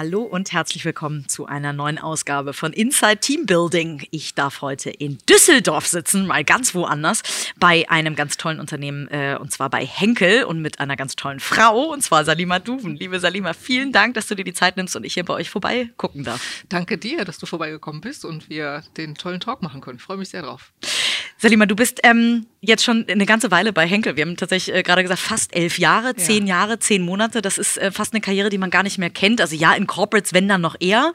Hallo und herzlich willkommen zu einer neuen Ausgabe von Inside Team Building. Ich darf heute in Düsseldorf sitzen, mal ganz woanders, bei einem ganz tollen Unternehmen äh, und zwar bei Henkel und mit einer ganz tollen Frau und zwar Salima Duven. Liebe Salima, vielen Dank, dass du dir die Zeit nimmst und ich hier bei euch vorbei gucken darf. Danke dir, dass du vorbeigekommen bist und wir den tollen Talk machen können. Ich freue mich sehr drauf. Salima, du bist ähm, jetzt schon eine ganze Weile bei Henkel. Wir haben tatsächlich äh, gerade gesagt, fast elf Jahre, zehn ja. Jahre, zehn Monate. Das ist äh, fast eine Karriere, die man gar nicht mehr kennt. Also ja, in Corporates, wenn dann noch eher.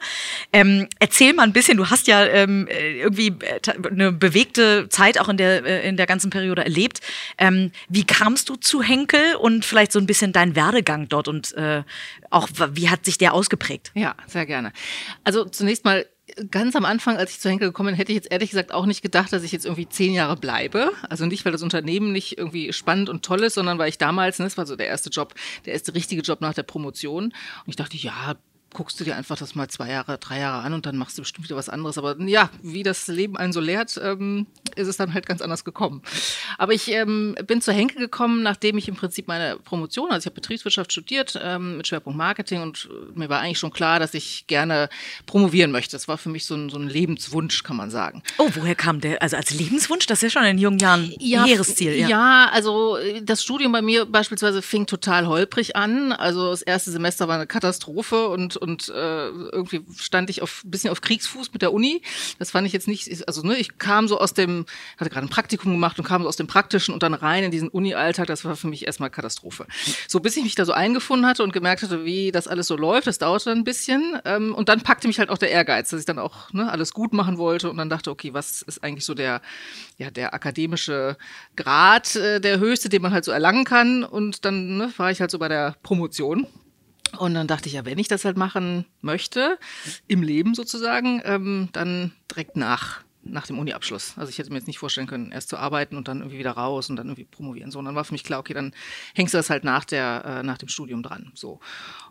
Ähm, erzähl mal ein bisschen, du hast ja ähm, äh, irgendwie äh, eine bewegte Zeit auch in der, äh, in der ganzen Periode erlebt. Ähm, wie kamst du zu Henkel und vielleicht so ein bisschen dein Werdegang dort und äh, auch wie hat sich der ausgeprägt? Ja, sehr gerne. Also zunächst mal ganz am Anfang, als ich zu Henkel gekommen bin, hätte ich jetzt ehrlich gesagt auch nicht gedacht, dass ich jetzt irgendwie zehn Jahre bleibe. Also nicht, weil das Unternehmen nicht irgendwie spannend und toll ist, sondern weil ich damals, ne, das war so der erste Job, der erste richtige Job nach der Promotion. Und ich dachte, ja, guckst du dir einfach das mal zwei Jahre, drei Jahre an und dann machst du bestimmt wieder was anderes. Aber ja, wie das Leben einen so lehrt, ähm, ist es dann halt ganz anders gekommen. Aber ich ähm, bin zur Henke gekommen, nachdem ich im Prinzip meine Promotion, also ich habe Betriebswirtschaft studiert ähm, mit Schwerpunkt Marketing und äh, mir war eigentlich schon klar, dass ich gerne promovieren möchte. Das war für mich so ein, so ein Lebenswunsch, kann man sagen. Oh, woher kam der? Also als Lebenswunsch, das ist ja schon in jungen Jahren ja, Heeresziel. Ja. ja, also äh, das Studium bei mir beispielsweise fing total holprig an. Also das erste Semester war eine Katastrophe und und äh, irgendwie stand ich auf bisschen auf Kriegsfuß mit der Uni. Das fand ich jetzt nicht, also ne, ich kam so aus dem, hatte gerade ein Praktikum gemacht und kam aus dem Praktischen und dann rein in diesen Uni-Alltag. Das war für mich erstmal Katastrophe. So bis ich mich da so eingefunden hatte und gemerkt hatte, wie das alles so läuft. Das dauerte ein bisschen ähm, und dann packte mich halt auch der Ehrgeiz, dass ich dann auch ne, alles gut machen wollte und dann dachte, okay, was ist eigentlich so der, ja, der akademische Grad, äh, der höchste, den man halt so erlangen kann. Und dann ne, war ich halt so bei der Promotion und dann dachte ich, ja, wenn ich das halt machen möchte, im Leben sozusagen, ähm, dann direkt nach nach dem Uni-Abschluss. Also ich hätte mir jetzt nicht vorstellen können, erst zu arbeiten und dann irgendwie wieder raus und dann irgendwie promovieren. So, und dann war für mich klar, okay, dann hängst du das halt nach, der, äh, nach dem Studium dran. So.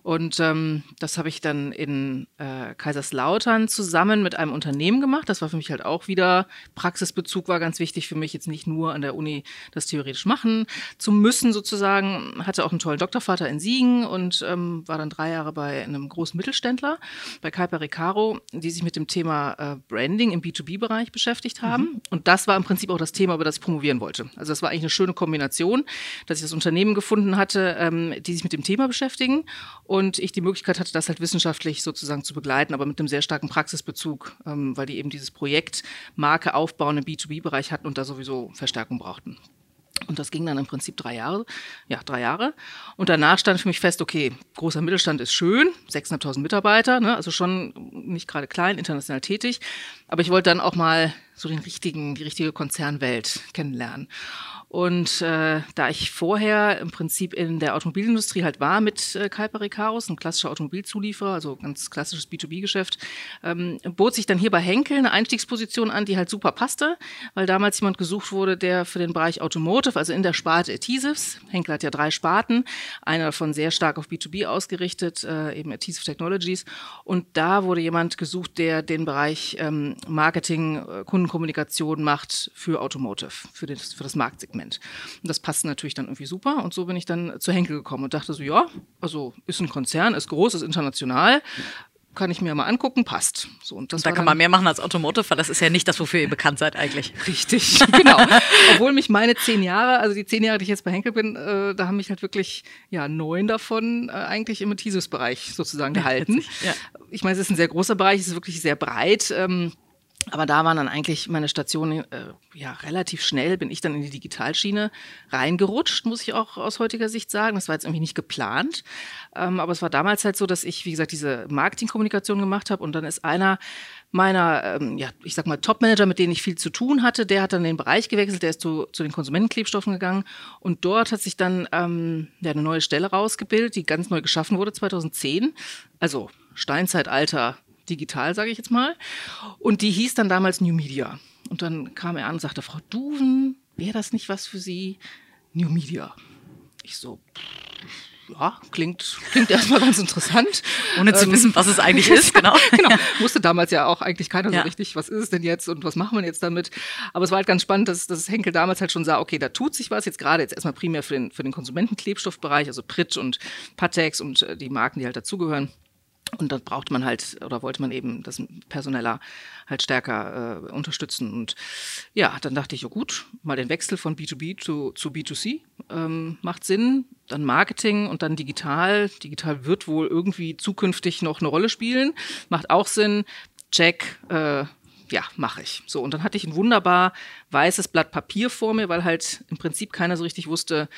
Und ähm, das habe ich dann in äh, Kaiserslautern zusammen mit einem Unternehmen gemacht. Das war für mich halt auch wieder, Praxisbezug war ganz wichtig für mich, jetzt nicht nur an der Uni das theoretisch machen zu müssen sozusagen. Hatte auch einen tollen Doktorvater in Siegen und ähm, war dann drei Jahre bei einem großen Mittelständler, bei Kuiper Recaro, die sich mit dem Thema äh, Branding im B2B-Bereich beschäftigt haben. Mhm. Und das war im Prinzip auch das Thema, über das ich promovieren wollte. Also das war eigentlich eine schöne Kombination, dass ich das Unternehmen gefunden hatte, ähm, die sich mit dem Thema beschäftigen und ich die Möglichkeit hatte, das halt wissenschaftlich sozusagen zu begleiten, aber mit einem sehr starken Praxisbezug, ähm, weil die eben dieses Projekt Marke aufbauen im B2B-Bereich hatten und da sowieso Verstärkung brauchten. Und das ging dann im Prinzip drei Jahre, ja, drei Jahre. Und danach stand für mich fest, okay, großer Mittelstand ist schön, 6.500 Mitarbeiter, ne, also schon nicht gerade klein, international tätig. Aber ich wollte dann auch mal so den richtigen, die richtige Konzernwelt kennenlernen. Und äh, da ich vorher im Prinzip in der Automobilindustrie halt war mit äh, Kuiper Recaros, ein klassischer Automobilzulieferer, also ganz klassisches B2B-Geschäft, ähm, bot sich dann hier bei Henkel eine Einstiegsposition an, die halt super passte, weil damals jemand gesucht wurde, der für den Bereich Automotive, also in der Sparte Adhesives, Henkel hat ja drei Sparten, einer davon sehr stark auf B2B ausgerichtet, äh, eben Adhesive Technologies. Und da wurde jemand gesucht, der den Bereich ähm, Marketing, äh, Kundenkommunikation macht für Automotive, für, den, für das Marktsegment. Und das passte natürlich dann irgendwie super. Und so bin ich dann zu Henkel gekommen und dachte so, ja, also ist ein Konzern, ist groß, ist international kann ich mir mal angucken, passt. So, und das und da kann man mehr machen als Automotive, weil das ist ja nicht das, wofür ihr bekannt seid eigentlich. Richtig, genau. Obwohl mich meine zehn Jahre, also die zehn Jahre, die ich jetzt bei Henkel bin, äh, da haben mich halt wirklich ja neun davon äh, eigentlich im Thesis-Bereich sozusagen gehalten. Ja, ja. Ich meine, es ist ein sehr großer Bereich, es ist wirklich sehr breit. Ähm, aber da waren dann eigentlich meine Stationen, äh, ja, relativ schnell bin ich dann in die Digitalschiene reingerutscht, muss ich auch aus heutiger Sicht sagen. Das war jetzt irgendwie nicht geplant. Ähm, aber es war damals halt so, dass ich, wie gesagt, diese Marketingkommunikation gemacht habe und dann ist einer meiner, ähm, ja, ich sag mal, Topmanager, mit denen ich viel zu tun hatte, der hat dann den Bereich gewechselt, der ist zu, zu den Konsumentenklebstoffen gegangen und dort hat sich dann ähm, ja, eine neue Stelle rausgebildet, die ganz neu geschaffen wurde 2010. Also Steinzeitalter digital, sage ich jetzt mal. Und die hieß dann damals New Media. Und dann kam er an und sagte, Frau Duven, wäre das nicht was für Sie? New Media. Ich so, ja, klingt, klingt erstmal ganz interessant. Ohne zu ähm, wissen, was es eigentlich ist, genau. genau. Wusste damals ja auch eigentlich keiner ja. so richtig, was ist es denn jetzt und was machen wir jetzt damit. Aber es war halt ganz spannend, dass, dass Henkel damals halt schon sah, okay, da tut sich was, jetzt gerade jetzt erstmal primär für den, für den Konsumentenklebstoffbereich, also Prit und Patex und äh, die Marken, die halt dazugehören. Und dann braucht man halt oder wollte man eben das personeller halt stärker äh, unterstützen. Und ja, dann dachte ich, ja gut, mal den Wechsel von B2B zu, zu B2C ähm, macht Sinn. Dann Marketing und dann digital. Digital wird wohl irgendwie zukünftig noch eine Rolle spielen. Macht auch Sinn. Check. Äh, ja, mache ich. So, und dann hatte ich ein wunderbar weißes Blatt Papier vor mir, weil halt im Prinzip keiner so richtig wusste,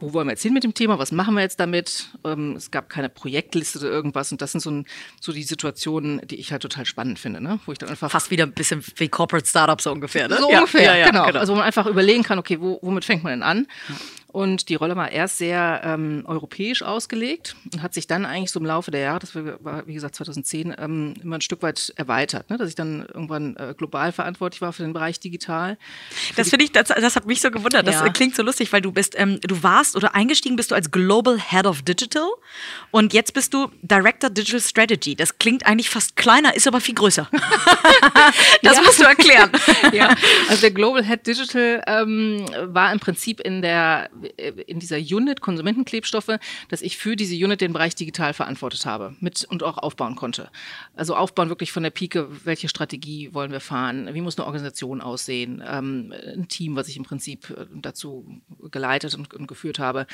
wo wollen wir jetzt hin mit dem Thema, was machen wir jetzt damit? Ähm, es gab keine Projektliste oder irgendwas und das sind so, ein, so die Situationen, die ich halt total spannend finde, ne? wo ich dann einfach... Fast wieder ein bisschen wie Corporate Startups so ungefähr, ne? So ja, ungefähr, ja, ja, genau. genau. Also wo man einfach überlegen kann, okay, wo, womit fängt man denn an? Und die Rolle war erst sehr ähm, europäisch ausgelegt und hat sich dann eigentlich so im Laufe der Jahre, das war wie gesagt 2010, ähm, immer ein Stück weit erweitert, ne? dass ich dann irgendwann äh, global verantwortlich war für den Bereich digital. Das finde ich, das, das, hat mich so gewundert. Das ja. klingt so lustig, weil du bist, ähm, du warst oder eingestiegen bist du als Global Head of Digital und jetzt bist du Director Digital Strategy. Das klingt eigentlich fast kleiner, ist aber viel größer. das ja. musst du erklären. ja, also der Global Head Digital ähm, war im Prinzip in der in dieser Unit Konsumentenklebstoffe, dass ich für diese Unit den Bereich digital verantwortet habe mit und auch aufbauen konnte. Also aufbauen wirklich von der Pike, welche Strategie wollen wir fahren, wie muss eine Organisation aussehen, ähm, ein Team, was ich im Prinzip äh, dazu geleitet und, und geführt habe.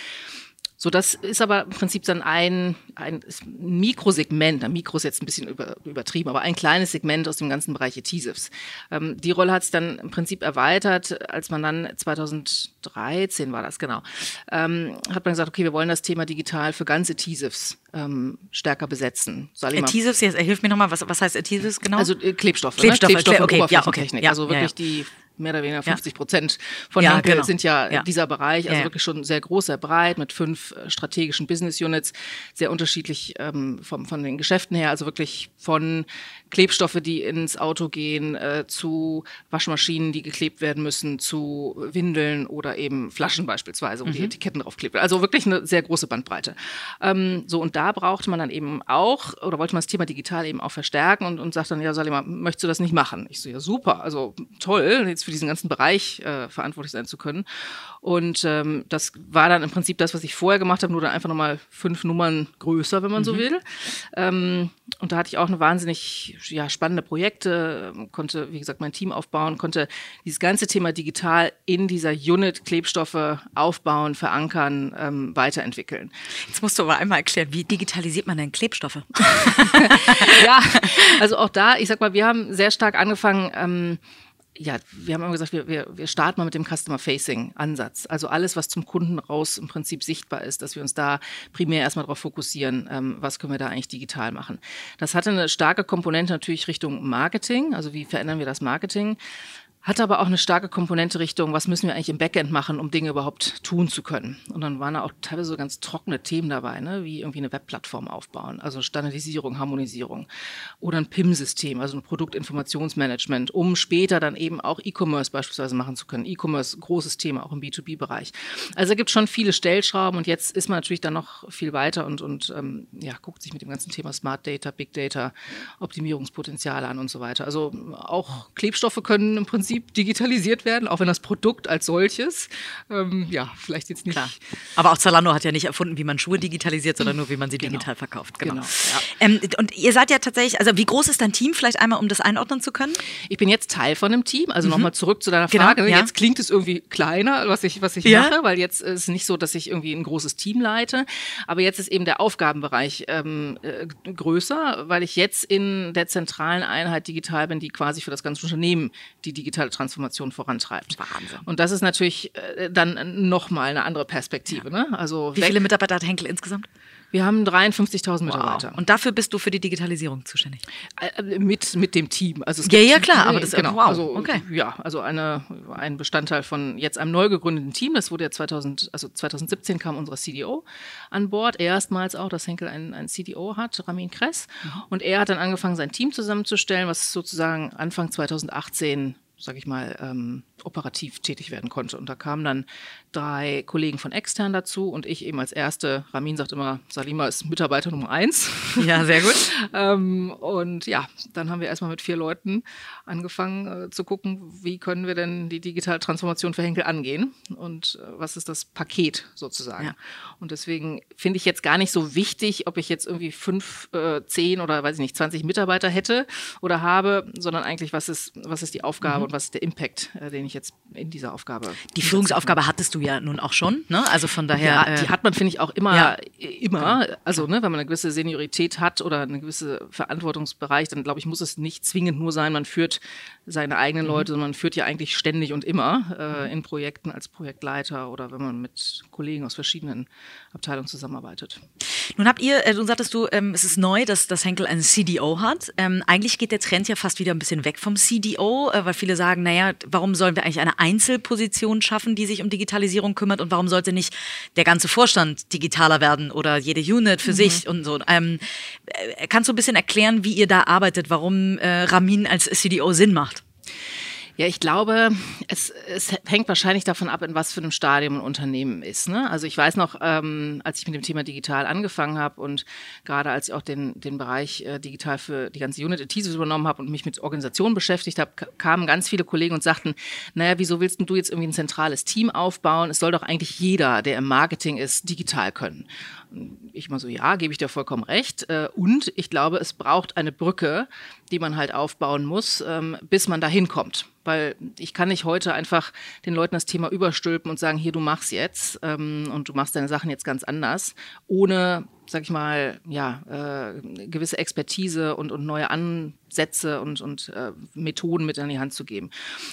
So, das ist aber im Prinzip dann ein, ein Mikrosegment, ein Mikro ist jetzt ein bisschen über, übertrieben, aber ein kleines Segment aus dem ganzen Bereich Adhesives. Ähm, die Rolle hat es dann im Prinzip erweitert, als man dann 2013 war das, genau, ähm, hat man gesagt, okay, wir wollen das Thema digital für ganze Adhesives ähm, stärker besetzen. Adhesives, jetzt hilf mir nochmal, was, was heißt Adhesives genau? Also äh, Klebstoffe. Klebstoffe, ne? Klebstoffe okay, ja, okay, ja, also wirklich ja, ja. die mehr oder weniger 50 Prozent von ja, Henkel genau. sind ja, dieser Bereich, also wirklich schon sehr groß, sehr breit mit fünf äh, strategischen Business Units, sehr unterschiedlich ähm, vom, von den Geschäften her, also wirklich von Klebstoffe, die ins Auto gehen, äh, zu Waschmaschinen, die geklebt werden müssen, zu Windeln oder eben Flaschen beispielsweise, wo mhm. die Etiketten draufklebt. Also wirklich eine sehr große Bandbreite. Ähm, so, und da braucht man dann eben auch, oder wollte man das Thema digital eben auch verstärken und, und sagt dann, ja, Salima, möchtest du das nicht machen? Ich so, ja, super, also toll, jetzt für diesen ganzen Bereich äh, verantwortlich sein zu können. Und ähm, das war dann im Prinzip das, was ich vorher gemacht habe, nur dann einfach nochmal fünf Nummern größer, wenn man mhm. so will. Ähm, und da hatte ich auch eine wahnsinnig ja, spannende Projekte, konnte, wie gesagt, mein Team aufbauen, konnte dieses ganze Thema digital in dieser Unit Klebstoffe aufbauen, verankern, ähm, weiterentwickeln. Jetzt musst du aber einmal erklären, wie digitalisiert man denn Klebstoffe? ja, also auch da, ich sag mal, wir haben sehr stark angefangen, ähm, ja, wir haben immer gesagt, wir, wir, wir starten mal mit dem Customer-Facing-Ansatz. Also alles, was zum Kunden raus im Prinzip sichtbar ist, dass wir uns da primär erstmal darauf fokussieren, ähm, was können wir da eigentlich digital machen. Das hatte eine starke Komponente natürlich Richtung Marketing, also wie verändern wir das Marketing. Hatte aber auch eine starke Komponente Richtung, was müssen wir eigentlich im Backend machen, um Dinge überhaupt tun zu können. Und dann waren da auch teilweise so ganz trockene Themen dabei, ne? wie irgendwie eine Webplattform aufbauen, also Standardisierung, Harmonisierung oder ein PIM-System, also ein Produktinformationsmanagement, um später dann eben auch E-Commerce beispielsweise machen zu können. E-Commerce, großes Thema auch im B2B-Bereich. Also da gibt schon viele Stellschrauben und jetzt ist man natürlich dann noch viel weiter und, und ähm, ja, guckt sich mit dem ganzen Thema Smart Data, Big Data, Optimierungspotenziale an und so weiter. Also auch Klebstoffe können im Prinzip Prinzip digitalisiert werden, auch wenn das Produkt als solches, ähm, ja, vielleicht jetzt nicht. Klar. Aber auch Zalando hat ja nicht erfunden, wie man Schuhe digitalisiert, sondern nur, wie man sie genau. digital verkauft. Genau. genau ja. ähm, und ihr seid ja tatsächlich, also wie groß ist dein Team vielleicht einmal, um das einordnen zu können? Ich bin jetzt Teil von einem Team, also mhm. nochmal zurück zu deiner genau, Frage. Genau, ja. Jetzt klingt es irgendwie kleiner, was ich, was ich ja. mache, weil jetzt ist es nicht so, dass ich irgendwie ein großes Team leite, aber jetzt ist eben der Aufgabenbereich ähm, äh, größer, weil ich jetzt in der zentralen Einheit digital bin, die quasi für das ganze Unternehmen die digitale digitale Transformation vorantreibt. Wahnsinn. Und das ist natürlich äh, dann nochmal eine andere Perspektive. Ja. Ne? Also Wie viele Mitarbeiter hat Henkel insgesamt? Wir haben 53.000 Mitarbeiter. Wow. Und dafür bist du für die Digitalisierung zuständig? Äh, äh, mit, mit dem Team. Also ja, ja, klar, aber das ist genau, wow. Also, okay. Ja, also eine, ein Bestandteil von jetzt einem neu gegründeten Team. Das wurde ja 2000, also 2017 kam unser CDO an Bord. Erstmals auch, dass Henkel einen, einen CDO hat, Ramin Kress. Mhm. Und er hat dann angefangen, sein Team zusammenzustellen, was sozusagen Anfang 2018 sage ich mal, ähm, operativ tätig werden konnte. Und da kamen dann drei Kollegen von extern dazu und ich eben als erste. Ramin sagt immer, Salima ist Mitarbeiter Nummer eins. Ja, sehr gut. ähm, und ja, dann haben wir erstmal mit vier Leuten angefangen äh, zu gucken, wie können wir denn die digitale Transformation für Henkel angehen und äh, was ist das Paket sozusagen. Ja. Und deswegen finde ich jetzt gar nicht so wichtig, ob ich jetzt irgendwie fünf, äh, zehn oder weiß ich nicht, 20 Mitarbeiter hätte oder habe, sondern eigentlich, was ist, was ist die Aufgabe mhm. Und was ist der Impact, äh, den ich jetzt in dieser Aufgabe. Die Führungsaufgabe hattest du ja nun auch schon, ne? Also von daher. Ja, die äh, hat man, finde ich, auch immer, ja. immer. Also, ne, wenn man eine gewisse Seniorität hat oder einen gewissen Verantwortungsbereich, dann glaube ich, muss es nicht zwingend nur sein, man führt seine eigenen mhm. Leute, sondern man führt ja eigentlich ständig und immer äh, in Projekten als Projektleiter oder wenn man mit Kollegen aus verschiedenen Abteilungen zusammenarbeitet. Nun habt ihr, äh, du sagtest du, ähm, es ist neu, dass, dass Henkel einen CDO hat. Ähm, eigentlich geht der Trend ja fast wieder ein bisschen weg vom CDO, äh, weil viele sagen, naja, warum sollen wir eigentlich eine Einzelposition schaffen, die sich um Digitalisierung kümmert und warum sollte nicht der ganze Vorstand digitaler werden oder jede Unit für mhm. sich und so. Ähm, äh, kannst du ein bisschen erklären, wie ihr da arbeitet, warum äh, Ramin als CDO Sinn macht? Ja, ich glaube, es, es hängt wahrscheinlich davon ab, in was für einem Stadium ein Unternehmen ist. Ne? Also ich weiß noch, ähm, als ich mit dem Thema digital angefangen habe und gerade als ich auch den, den Bereich äh, digital für die ganze Unit Thesis übernommen habe und mich mit Organisationen beschäftigt habe, kamen ganz viele Kollegen und sagten, naja, wieso willst du jetzt irgendwie ein zentrales Team aufbauen? Es soll doch eigentlich jeder, der im Marketing ist, digital können. Ich mal so, ja, gebe ich dir vollkommen recht. Äh, und ich glaube, es braucht eine Brücke, die man halt aufbauen muss, ähm, bis man dahin kommt. Weil ich kann nicht heute einfach den Leuten das Thema überstülpen und sagen, hier, du machst jetzt ähm, und du machst deine Sachen jetzt ganz anders, ohne sag ich mal, ja, äh, gewisse Expertise und, und neue Ansätze und, und äh, Methoden mit an die Hand zu geben.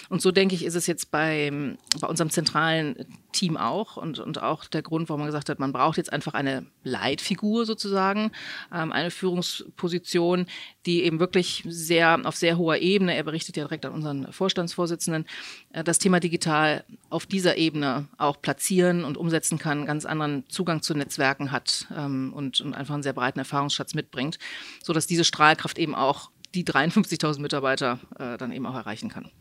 Und so denke ich, ist es jetzt bei, bei unserem zentralen Team auch und, und auch der Grund, warum man gesagt hat, man braucht jetzt einfach eine Leitfigur sozusagen, ähm, eine Führungsposition, die eben wirklich sehr auf sehr hoher Ebene, er berichtet ja direkt an unseren Vorstandsvorsitzenden, das Thema digital auf dieser Ebene auch platzieren und umsetzen kann, ganz anderen Zugang zu Netzwerken hat ähm, und, und einfach einen sehr breiten Erfahrungsschatz mitbringt, sodass diese Strahlkraft eben auch die 53.000 Mitarbeiter äh, dann eben auch erreichen kann.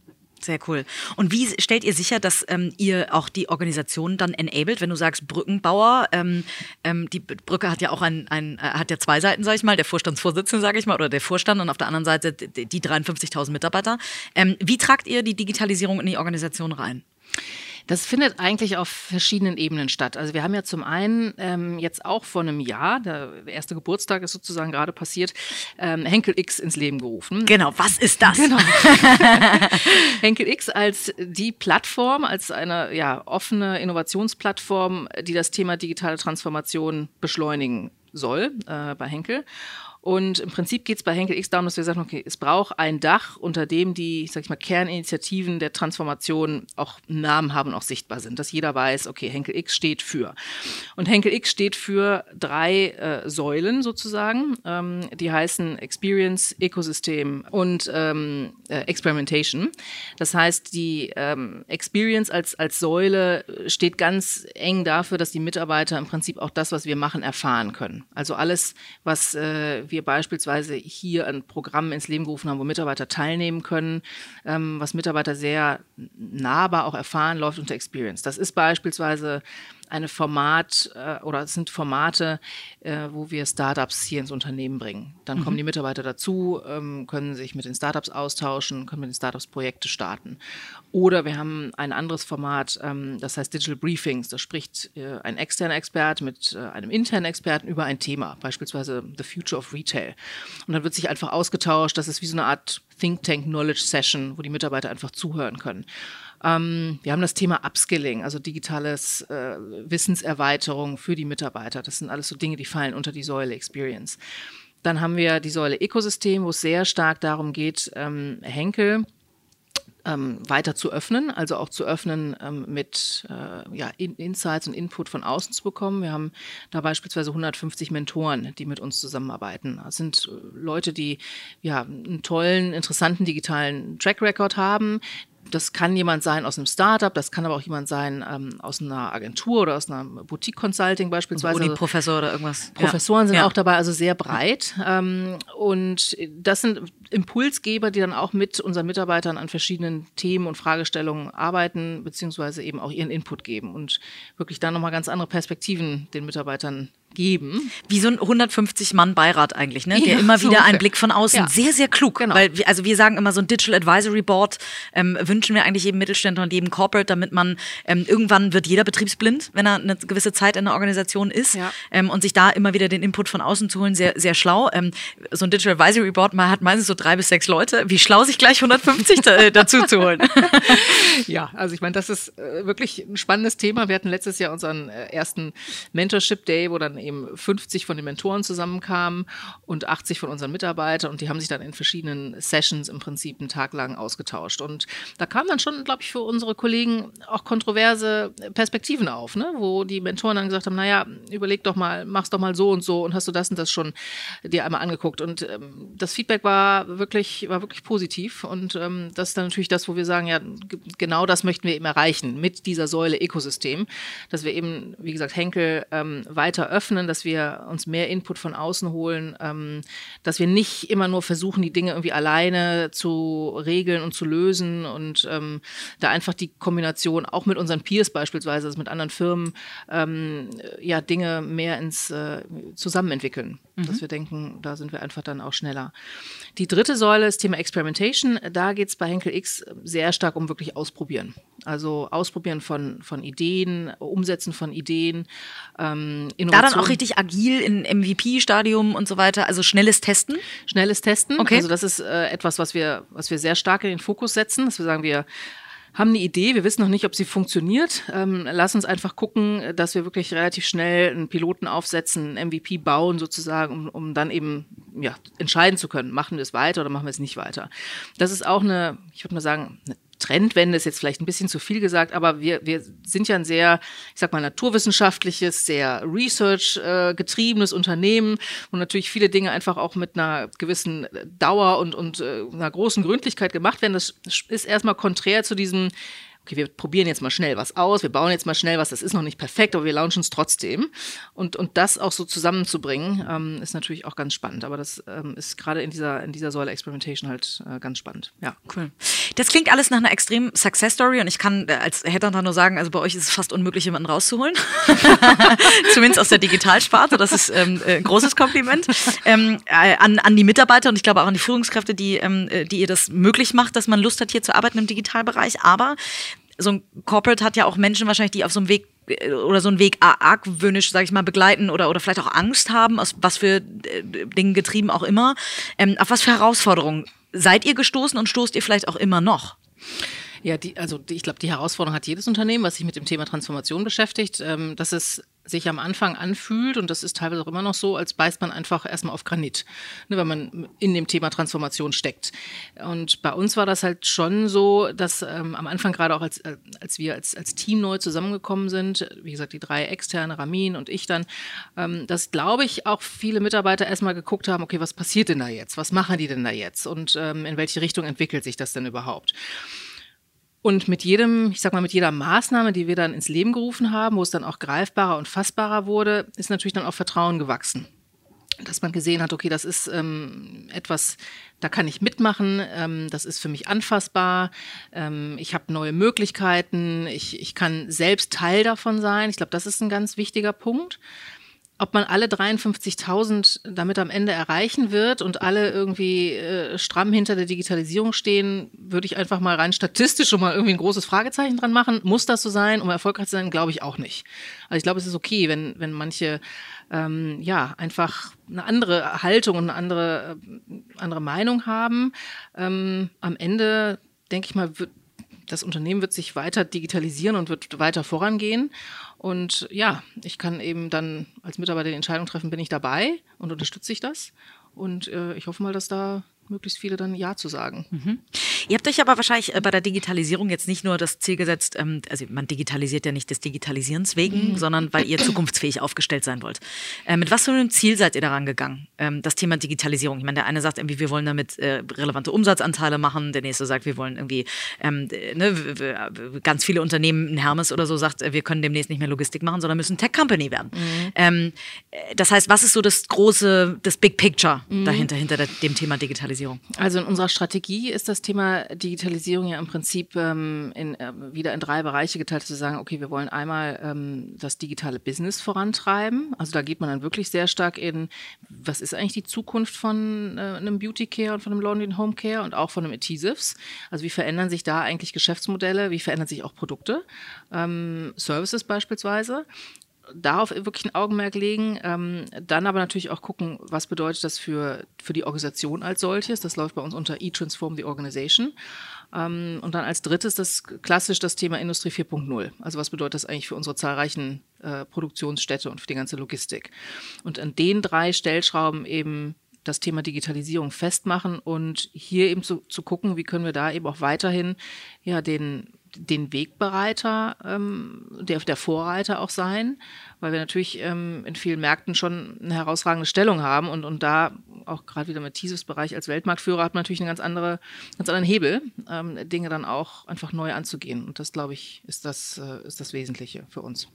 Sehr cool. Und wie stellt ihr sicher, dass ähm, ihr auch die Organisation dann enabled, wenn du sagst Brückenbauer? Ähm, ähm, die Brücke hat ja auch ein, ein äh, hat ja zwei Seiten, sage ich mal, der Vorstandsvorsitzende, sage ich mal, oder der Vorstand und auf der anderen Seite die, die 53.000 Mitarbeiter. Ähm, wie tragt ihr die Digitalisierung in die Organisation rein? Das findet eigentlich auf verschiedenen Ebenen statt. Also wir haben ja zum einen ähm, jetzt auch vor einem Jahr, der erste Geburtstag ist sozusagen gerade passiert, ähm, Henkel X ins Leben gerufen. Genau, was ist das? Genau. Henkel X als die Plattform, als eine ja, offene Innovationsplattform, die das Thema digitale Transformation beschleunigen soll äh, bei Henkel. Und im Prinzip geht es bei Henkel X darum, dass wir sagen, okay, es braucht ein Dach, unter dem die, sag ich mal, Kerninitiativen der Transformation auch Namen haben und auch sichtbar sind, dass jeder weiß, okay, Henkel X steht für. Und Henkel X steht für drei äh, Säulen sozusagen, ähm, die heißen Experience, Ecosystem und ähm, äh, Experimentation. Das heißt, die ähm, Experience als, als Säule steht ganz eng dafür, dass die Mitarbeiter im Prinzip auch das, was wir machen, erfahren können. Also alles, was äh, wir beispielsweise hier ein Programm ins Leben gerufen haben, wo Mitarbeiter teilnehmen können, ähm, was Mitarbeiter sehr nahbar auch erfahren, läuft unter Experience. Das ist beispielsweise eine Format äh, oder es sind Formate, äh, wo wir Startups hier ins Unternehmen bringen. Dann mhm. kommen die Mitarbeiter dazu, ähm, können sich mit den Startups austauschen, können mit den Startups Projekte starten. Oder wir haben ein anderes Format, ähm, das heißt Digital Briefings. Da spricht äh, ein externer Experte mit äh, einem internen Experten über ein Thema, beispielsweise The Future of Retail. Und dann wird sich einfach ausgetauscht. Das ist wie so eine Art Think Tank Knowledge Session, wo die Mitarbeiter einfach zuhören können. Ähm, wir haben das Thema Upskilling, also digitales äh, Wissenserweiterung für die Mitarbeiter. Das sind alles so Dinge, die fallen unter die Säule Experience. Dann haben wir die Säule Ökosystem, wo es sehr stark darum geht, ähm, Henkel ähm, weiter zu öffnen, also auch zu öffnen ähm, mit äh, ja, in Insights und Input von außen zu bekommen. Wir haben da beispielsweise 150 Mentoren, die mit uns zusammenarbeiten. Das sind äh, Leute, die ja einen tollen, interessanten digitalen Track Record haben, das kann jemand sein aus einem Startup, das kann aber auch jemand sein ähm, aus einer Agentur oder aus einer Boutique Consulting beispielsweise. Uni Professor oder irgendwas. Professoren ja. sind ja. auch dabei, also sehr breit. Ähm, und das sind Impulsgeber, die dann auch mit unseren Mitarbeitern an verschiedenen Themen und Fragestellungen arbeiten, beziehungsweise eben auch ihren Input geben und wirklich dann nochmal ganz andere Perspektiven den Mitarbeitern geben. Wie so ein 150-Mann-Beirat eigentlich, ne? der ja, immer wieder so einen Blick von außen, ja. sehr, sehr klug. Genau. Weil, also wir sagen immer, so ein Digital Advisory Board ähm, wünschen wir eigentlich jedem Mittelständler und jedem Corporate, damit man ähm, irgendwann wird jeder betriebsblind, wenn er eine gewisse Zeit in der Organisation ist ja. ähm, und sich da immer wieder den Input von außen zu holen, sehr, sehr schlau. Ähm, so ein Digital Advisory Board man hat meistens so drei bis sechs Leute. Wie schlau, sich gleich 150 da, äh, dazu zu holen. ja, also ich meine, das ist äh, wirklich ein spannendes Thema. Wir hatten letztes Jahr unseren äh, ersten Mentorship Day, wo dann eben 50 von den Mentoren zusammenkamen und 80 von unseren Mitarbeitern und die haben sich dann in verschiedenen Sessions im Prinzip einen Tag lang ausgetauscht. Und da kamen dann schon, glaube ich, für unsere Kollegen auch kontroverse Perspektiven auf, ne? wo die Mentoren dann gesagt haben, naja, überleg doch mal, mach's doch mal so und so und hast du das und das schon dir einmal angeguckt. Und ähm, das Feedback war wirklich, war wirklich positiv und ähm, das ist dann natürlich das, wo wir sagen, ja, genau das möchten wir eben erreichen mit dieser Säule Ökosystem, dass wir eben, wie gesagt, Henkel ähm, weiter öffnen, dass wir uns mehr Input von außen holen, ähm, dass wir nicht immer nur versuchen, die Dinge irgendwie alleine zu regeln und zu lösen und ähm, da einfach die Kombination auch mit unseren Peers beispielsweise, also mit anderen Firmen, ähm, ja, Dinge mehr ins äh, Zusammen entwickeln. Mhm. Dass wir denken, da sind wir einfach dann auch schneller. Die dritte Säule ist Thema Experimentation. Da geht es bei Henkel X sehr stark um wirklich Ausprobieren. Also Ausprobieren von, von Ideen, Umsetzen von Ideen, ähm, Da dann auch richtig agil in MVP-Stadium und so weiter, also schnelles Testen? Schnelles Testen. Okay. Also das ist äh, etwas, was wir, was wir sehr stark in den Fokus setzen, dass wir sagen, wir haben eine Idee, wir wissen noch nicht, ob sie funktioniert. Ähm, lass uns einfach gucken, dass wir wirklich relativ schnell einen Piloten aufsetzen, einen MVP bauen sozusagen, um, um dann eben ja, entscheiden zu können, machen wir es weiter oder machen wir es nicht weiter. Das ist auch eine, ich würde mal sagen, eine Trendwende ist jetzt vielleicht ein bisschen zu viel gesagt, aber wir, wir sind ja ein sehr, ich sag mal, naturwissenschaftliches, sehr research-getriebenes Unternehmen und natürlich viele Dinge einfach auch mit einer gewissen Dauer und, und äh, einer großen Gründlichkeit gemacht werden. Das ist erstmal konträr zu diesem okay, wir probieren jetzt mal schnell was aus, wir bauen jetzt mal schnell was, das ist noch nicht perfekt, aber wir launchen es trotzdem. Und, und das auch so zusammenzubringen, ähm, ist natürlich auch ganz spannend. Aber das ähm, ist gerade in dieser, in dieser Säule Experimentation halt äh, ganz spannend. Ja. Cool. Das klingt alles nach einer extremen Success Story und ich kann äh, als Headhunter nur sagen, also bei euch ist es fast unmöglich, jemanden rauszuholen. Zumindest aus der Digitalsparte. Das ist ähm, äh, ein großes Kompliment ähm, äh, an, an die Mitarbeiter und ich glaube auch an die Führungskräfte, die, ähm, äh, die ihr das möglich macht, dass man Lust hat, hier zu arbeiten im Digitalbereich. Aber so ein Corporate hat ja auch Menschen wahrscheinlich, die auf so einem Weg äh, oder so einen Weg argwöhnisch, sag ich mal, begleiten oder, oder vielleicht auch Angst haben, aus was für äh, Dingen getrieben auch immer. Ähm, auf was für Herausforderungen seid ihr gestoßen und stoßt ihr vielleicht auch immer noch? Ja, die, also die, ich glaube, die Herausforderung hat jedes Unternehmen, was sich mit dem Thema Transformation beschäftigt, ähm, dass es sich am Anfang anfühlt, und das ist teilweise auch immer noch so, als beißt man einfach erstmal auf Granit, ne, wenn man in dem Thema Transformation steckt. Und bei uns war das halt schon so, dass ähm, am Anfang gerade auch als, äh, als wir als, als Team neu zusammengekommen sind, wie gesagt, die drei externe, Ramin und ich dann, ähm, dass, glaube ich, auch viele Mitarbeiter erstmal geguckt haben, okay, was passiert denn da jetzt? Was machen die denn da jetzt? Und ähm, in welche Richtung entwickelt sich das denn überhaupt? Und mit jedem, ich sag mal, mit jeder Maßnahme, die wir dann ins Leben gerufen haben, wo es dann auch greifbarer und fassbarer wurde, ist natürlich dann auch Vertrauen gewachsen. Dass man gesehen hat, okay, das ist ähm, etwas, da kann ich mitmachen, ähm, das ist für mich anfassbar, ähm, ich habe neue Möglichkeiten, ich, ich kann selbst Teil davon sein. Ich glaube, das ist ein ganz wichtiger Punkt. Ob man alle 53.000 damit am Ende erreichen wird und alle irgendwie äh, stramm hinter der Digitalisierung stehen, würde ich einfach mal rein statistisch schon mal irgendwie ein großes Fragezeichen dran machen. Muss das so sein, um erfolgreich zu sein? Glaube ich auch nicht. Also ich glaube, es ist okay, wenn, wenn manche ähm, ja einfach eine andere Haltung und eine andere, äh, andere Meinung haben. Ähm, am Ende, denke ich mal, wird das Unternehmen wird sich weiter digitalisieren und wird weiter vorangehen. Und ja, ich kann eben dann als Mitarbeiter die Entscheidung treffen, bin ich dabei und unterstütze ich das. Und äh, ich hoffe mal, dass da möglichst viele dann Ja zu sagen. Mhm. Ihr habt euch aber wahrscheinlich äh, bei der Digitalisierung jetzt nicht nur das Ziel gesetzt, ähm, also man digitalisiert ja nicht des Digitalisierens wegen, mhm. sondern weil ihr zukunftsfähig aufgestellt sein wollt. Äh, mit was für einem Ziel seid ihr daran gegangen? Ähm, das Thema Digitalisierung. Ich meine, der eine sagt irgendwie, wir wollen damit äh, relevante Umsatzanteile machen, der nächste sagt, wir wollen irgendwie ähm, ne, ganz viele Unternehmen, ein Hermes oder so sagt, wir können demnächst nicht mehr Logistik machen, sondern müssen Tech-Company werden. Mhm. Das heißt, was ist so das große, das Big Picture mhm. dahinter, hinter dem Thema Digitalisierung? Also in unserer Strategie ist das Thema Digitalisierung ja im Prinzip ähm, in, äh, wieder in drei Bereiche geteilt, zu sagen, okay, wir wollen einmal ähm, das digitale Business vorantreiben. Also da geht man dann wirklich sehr stark in, was ist eigentlich die Zukunft von äh, einem Beauty Care und von einem Laundry and Home Care und auch von einem Adhesives? Also wie verändern sich da eigentlich Geschäftsmodelle? Wie verändern sich auch Produkte? Ähm, Services beispielsweise darauf wirklich ein Augenmerk legen, ähm, dann aber natürlich auch gucken, was bedeutet das für, für die Organisation als solches. Das läuft bei uns unter E-Transform the Organization. Ähm, und dann als drittes das klassisch das Thema Industrie 4.0. Also was bedeutet das eigentlich für unsere zahlreichen äh, Produktionsstätte und für die ganze Logistik? Und an den drei Stellschrauben eben das Thema Digitalisierung festmachen und hier eben zu, zu gucken, wie können wir da eben auch weiterhin ja den den Wegbereiter, ähm, der, der Vorreiter auch sein, weil wir natürlich ähm, in vielen Märkten schon eine herausragende Stellung haben und, und da auch gerade wieder mit Thesis Bereich als Weltmarktführer hat man natürlich einen ganz, andere, ganz anderen Hebel, ähm, Dinge dann auch einfach neu anzugehen. Und das, glaube ich, ist das, äh, ist das Wesentliche für uns.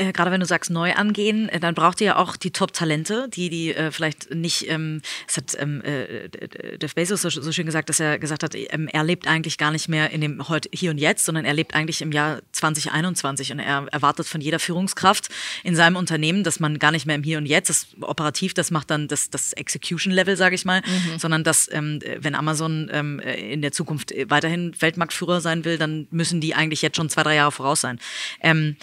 Äh, gerade wenn du sagst neu angehen, äh, dann braucht ihr ja auch die Top-Talente, die die äh, vielleicht nicht, ähm, es hat ähm, äh, Jeff Bezos so, so, schön gesagt, dass er gesagt hat, ähm, er lebt eigentlich gar nicht mehr in dem heute hier und jetzt, sondern er lebt eigentlich im Jahr 2021 und er erwartet von jeder Führungskraft in seinem Unternehmen, dass man gar nicht mehr im Hier und Jetzt, das operativ, das macht dann das, das Execution-Level, sage ich mal, mhm. sondern dass ähm, wenn Amazon ähm, in der Zukunft weiterhin Weltmarktführer sein will, dann müssen die eigentlich jetzt schon zwei, drei Jahre voraus sein. Ähm,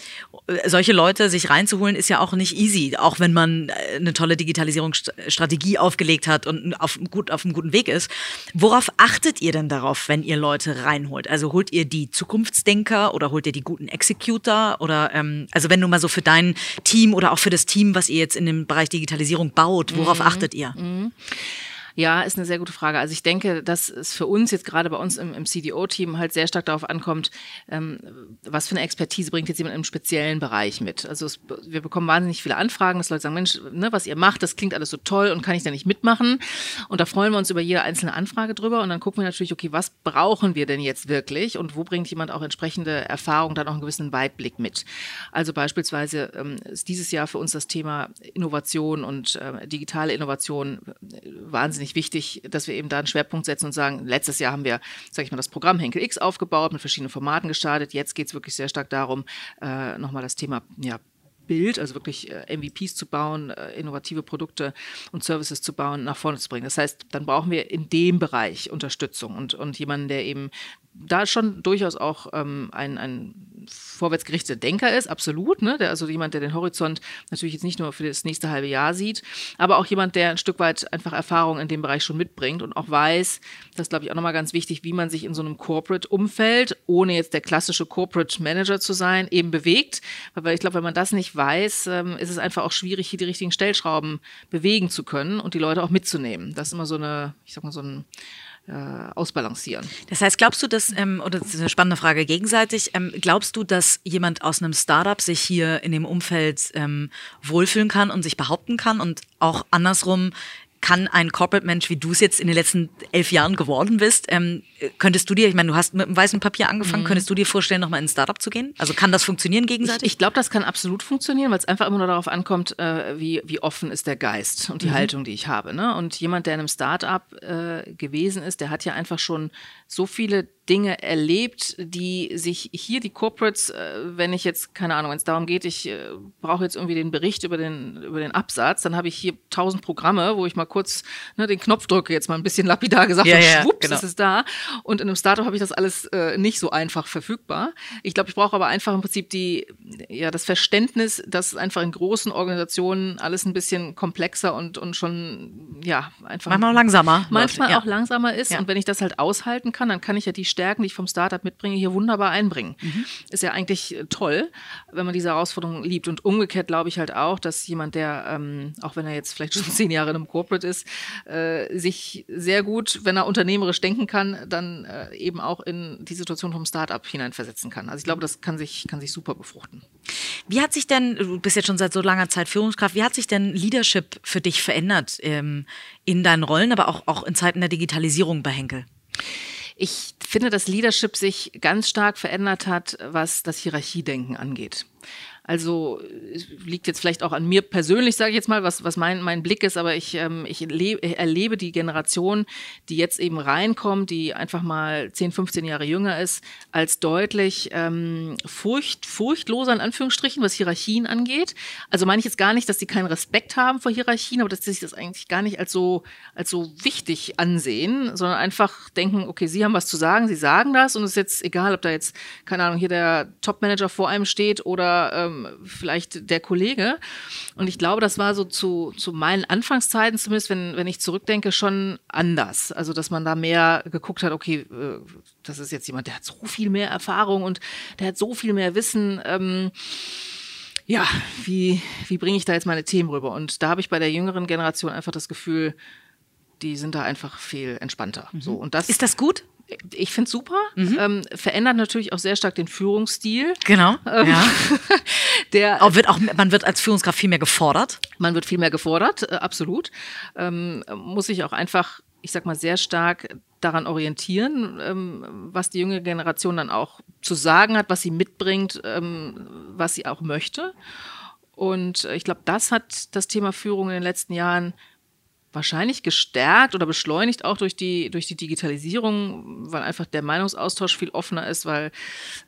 solche Leute sich reinzuholen, ist ja auch nicht easy, auch wenn man äh, eine tolle Digitalisierungsstrategie aufgelegt hat und auf, gut, auf einem guten Weg ist. Worauf achtet ihr denn darauf, wenn ihr Leute reinholt? Also holt ihr die Zukunftsdenker oder holt ihr die guten Executor? Oder ähm, also wenn du mal so für dein Team oder auch für das Team, was ihr jetzt in dem Bereich Digitalisierung baut, worauf mhm. achtet ihr? Mhm. Ja, ist eine sehr gute Frage. Also ich denke, dass es für uns jetzt gerade bei uns im, im CDO-Team halt sehr stark darauf ankommt, ähm, was für eine Expertise bringt jetzt jemand im speziellen Bereich mit. Also es, wir bekommen wahnsinnig viele Anfragen, dass Leute sagen, Mensch, ne, was ihr macht, das klingt alles so toll und kann ich da nicht mitmachen? Und da freuen wir uns über jede einzelne Anfrage drüber und dann gucken wir natürlich, okay, was brauchen wir denn jetzt wirklich und wo bringt jemand auch entsprechende Erfahrung, dann auch einen gewissen Weitblick mit. Also beispielsweise ähm, ist dieses Jahr für uns das Thema Innovation und äh, digitale Innovation äh, wahnsinnig wahnsinnig wichtig, dass wir eben da einen Schwerpunkt setzen und sagen, letztes Jahr haben wir, sage ich mal, das Programm Henkel X aufgebaut, mit verschiedenen Formaten gestartet. Jetzt geht es wirklich sehr stark darum, äh, nochmal das Thema ja, Bild, also wirklich äh, MVPs zu bauen, äh, innovative Produkte und Services zu bauen, nach vorne zu bringen. Das heißt, dann brauchen wir in dem Bereich Unterstützung und, und jemanden, der eben da schon durchaus auch ähm, ein, ein vorwärtsgerichteter Denker ist, absolut. Ne? Der, also jemand, der den Horizont natürlich jetzt nicht nur für das nächste halbe Jahr sieht, aber auch jemand, der ein Stück weit einfach Erfahrung in dem Bereich schon mitbringt und auch weiß, das glaube ich auch nochmal ganz wichtig, wie man sich in so einem Corporate-Umfeld, ohne jetzt der klassische Corporate Manager zu sein, eben bewegt. Weil ich glaube, wenn man das nicht weiß, ähm, ist es einfach auch schwierig, hier die richtigen Stellschrauben bewegen zu können und die Leute auch mitzunehmen. Das ist immer so eine, ich sag mal, so ein ausbalancieren. Das heißt, glaubst du, dass, ähm, oder das ist eine spannende Frage gegenseitig, ähm, glaubst du, dass jemand aus einem Startup sich hier in dem Umfeld ähm, wohlfühlen kann und sich behaupten kann und auch andersrum kann ein Corporate-Mensch, wie du es jetzt in den letzten elf Jahren geworden bist, ähm, könntest du dir, ich meine, du hast mit einem weißen Papier angefangen, mhm. könntest du dir vorstellen, nochmal in ein Startup zu gehen? Also kann das funktionieren gegenseitig? Ich, ich glaube, das kann absolut funktionieren, weil es einfach immer nur darauf ankommt, äh, wie, wie offen ist der Geist und die mhm. Haltung, die ich habe. Ne? Und jemand, der in einem Startup äh, gewesen ist, der hat ja einfach schon so viele Dinge erlebt, die sich hier die Corporates, äh, wenn ich jetzt, keine Ahnung, wenn es darum geht, ich äh, brauche jetzt irgendwie den Bericht über den, über den Absatz, dann habe ich hier tausend Programme, wo ich mal kurz ne, den Knopf drücke, jetzt mal ein bisschen lapidar gesagt, ja, und ja, schwupps, genau. ist es da. Und in einem Startup habe ich das alles äh, nicht so einfach verfügbar. Ich glaube, ich brauche aber einfach im Prinzip die, ja, das Verständnis, dass einfach in großen Organisationen alles ein bisschen komplexer und, und schon, ja, einfach. Manchmal auch langsamer. Manchmal läuft, ja. auch langsamer ist. Und wenn ich das halt aushalten kann, dann kann ich ja die Stärken, die ich vom Startup mitbringe, hier wunderbar einbringen. Mhm. Ist ja eigentlich äh, toll, wenn man diese Herausforderungen liebt. Und umgekehrt glaube ich halt auch, dass jemand, der, ähm, auch wenn er jetzt vielleicht schon zehn Jahre in einem Corporate ist, äh, sich sehr gut, wenn er unternehmerisch denken kann, dann äh, eben auch in die Situation vom Startup hineinversetzen kann. Also ich glaube, das kann sich, kann sich super befruchten. Wie hat sich denn, du bist jetzt schon seit so langer Zeit Führungskraft, wie hat sich denn Leadership für dich verändert ähm, in deinen Rollen, aber auch, auch in Zeiten der Digitalisierung bei Henkel? Ich finde, dass Leadership sich ganz stark verändert hat, was das Hierarchiedenken angeht. Also liegt jetzt vielleicht auch an mir persönlich, sage ich jetzt mal, was, was mein, mein Blick ist, aber ich, ähm, ich erlebe die Generation, die jetzt eben reinkommt, die einfach mal 10, 15 Jahre jünger ist, als deutlich ähm, furcht, furchtloser in Anführungsstrichen, was Hierarchien angeht. Also meine ich jetzt gar nicht, dass sie keinen Respekt haben vor Hierarchien, aber dass sie sich das eigentlich gar nicht als so, als so wichtig ansehen, sondern einfach denken, okay, sie haben was zu sagen, sie sagen das und es ist jetzt egal, ob da jetzt, keine Ahnung, hier der Topmanager vor einem steht oder ähm, vielleicht der Kollege. Und ich glaube, das war so zu, zu meinen Anfangszeiten, zumindest wenn, wenn ich zurückdenke, schon anders. Also, dass man da mehr geguckt hat, okay, äh, das ist jetzt jemand, der hat so viel mehr Erfahrung und der hat so viel mehr Wissen. Ähm, ja, wie, wie bringe ich da jetzt meine Themen rüber? Und da habe ich bei der jüngeren Generation einfach das Gefühl, die sind da einfach viel entspannter. Mhm. So, und das, ist das gut? Ich finde es super. Mhm. Ähm, verändert natürlich auch sehr stark den Führungsstil. Genau. Ähm, ja. der, auch wird auch, man wird als Führungskraft viel mehr gefordert. Man wird viel mehr gefordert, äh, absolut. Ähm, muss sich auch einfach, ich sag mal, sehr stark daran orientieren, ähm, was die junge Generation dann auch zu sagen hat, was sie mitbringt, ähm, was sie auch möchte. Und ich glaube, das hat das Thema Führung in den letzten Jahren wahrscheinlich gestärkt oder beschleunigt auch durch die, durch die Digitalisierung, weil einfach der Meinungsaustausch viel offener ist, weil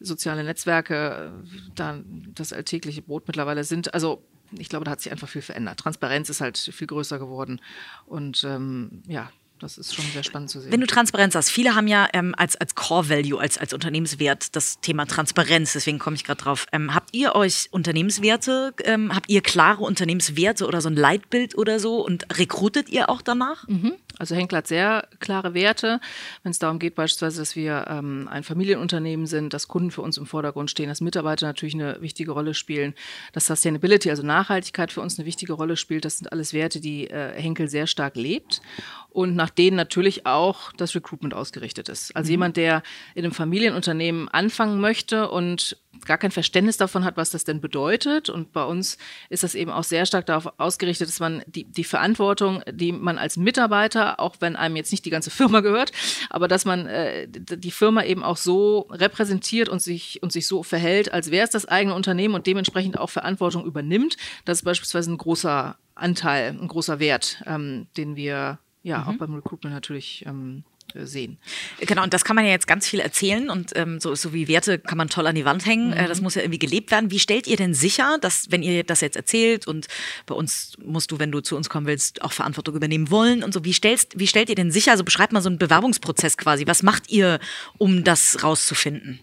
soziale Netzwerke dann das alltägliche Brot mittlerweile sind. Also ich glaube, da hat sich einfach viel verändert. Transparenz ist halt viel größer geworden. Und ähm, ja, das ist schon sehr spannend zu sehen. Wenn du Transparenz hast, viele haben ja ähm, als, als Core Value, als, als Unternehmenswert das Thema Transparenz, deswegen komme ich gerade drauf. Ähm, habt ihr euch Unternehmenswerte, ähm, habt ihr klare Unternehmenswerte oder so ein Leitbild oder so und rekrutet ihr auch danach? Mhm. Also Henkel hat sehr klare Werte, wenn es darum geht beispielsweise, dass wir ähm, ein Familienunternehmen sind, dass Kunden für uns im Vordergrund stehen, dass Mitarbeiter natürlich eine wichtige Rolle spielen, dass Sustainability, also Nachhaltigkeit für uns eine wichtige Rolle spielt. Das sind alles Werte, die äh, Henkel sehr stark lebt und nach denen natürlich auch das Recruitment ausgerichtet ist. Also mhm. jemand, der in einem Familienunternehmen anfangen möchte und gar kein Verständnis davon hat, was das denn bedeutet. Und bei uns ist das eben auch sehr stark darauf ausgerichtet, dass man die, die Verantwortung, die man als Mitarbeiter, auch wenn einem jetzt nicht die ganze Firma gehört, aber dass man äh, die Firma eben auch so repräsentiert und sich, und sich so verhält, als wäre es das eigene Unternehmen und dementsprechend auch Verantwortung übernimmt. Das ist beispielsweise ein großer Anteil, ein großer Wert, ähm, den wir ja, mhm. auch beim Recruitment natürlich ähm, äh, sehen. Genau, und das kann man ja jetzt ganz viel erzählen und ähm, so, so wie Werte kann man toll an die Wand hängen. Mhm. Äh, das muss ja irgendwie gelebt werden. Wie stellt ihr denn sicher, dass, wenn ihr das jetzt erzählt und bei uns musst du, wenn du zu uns kommen willst, auch Verantwortung übernehmen wollen und so, wie, stellst, wie stellt ihr denn sicher, also beschreibt mal so einen Bewerbungsprozess quasi, was macht ihr, um das rauszufinden?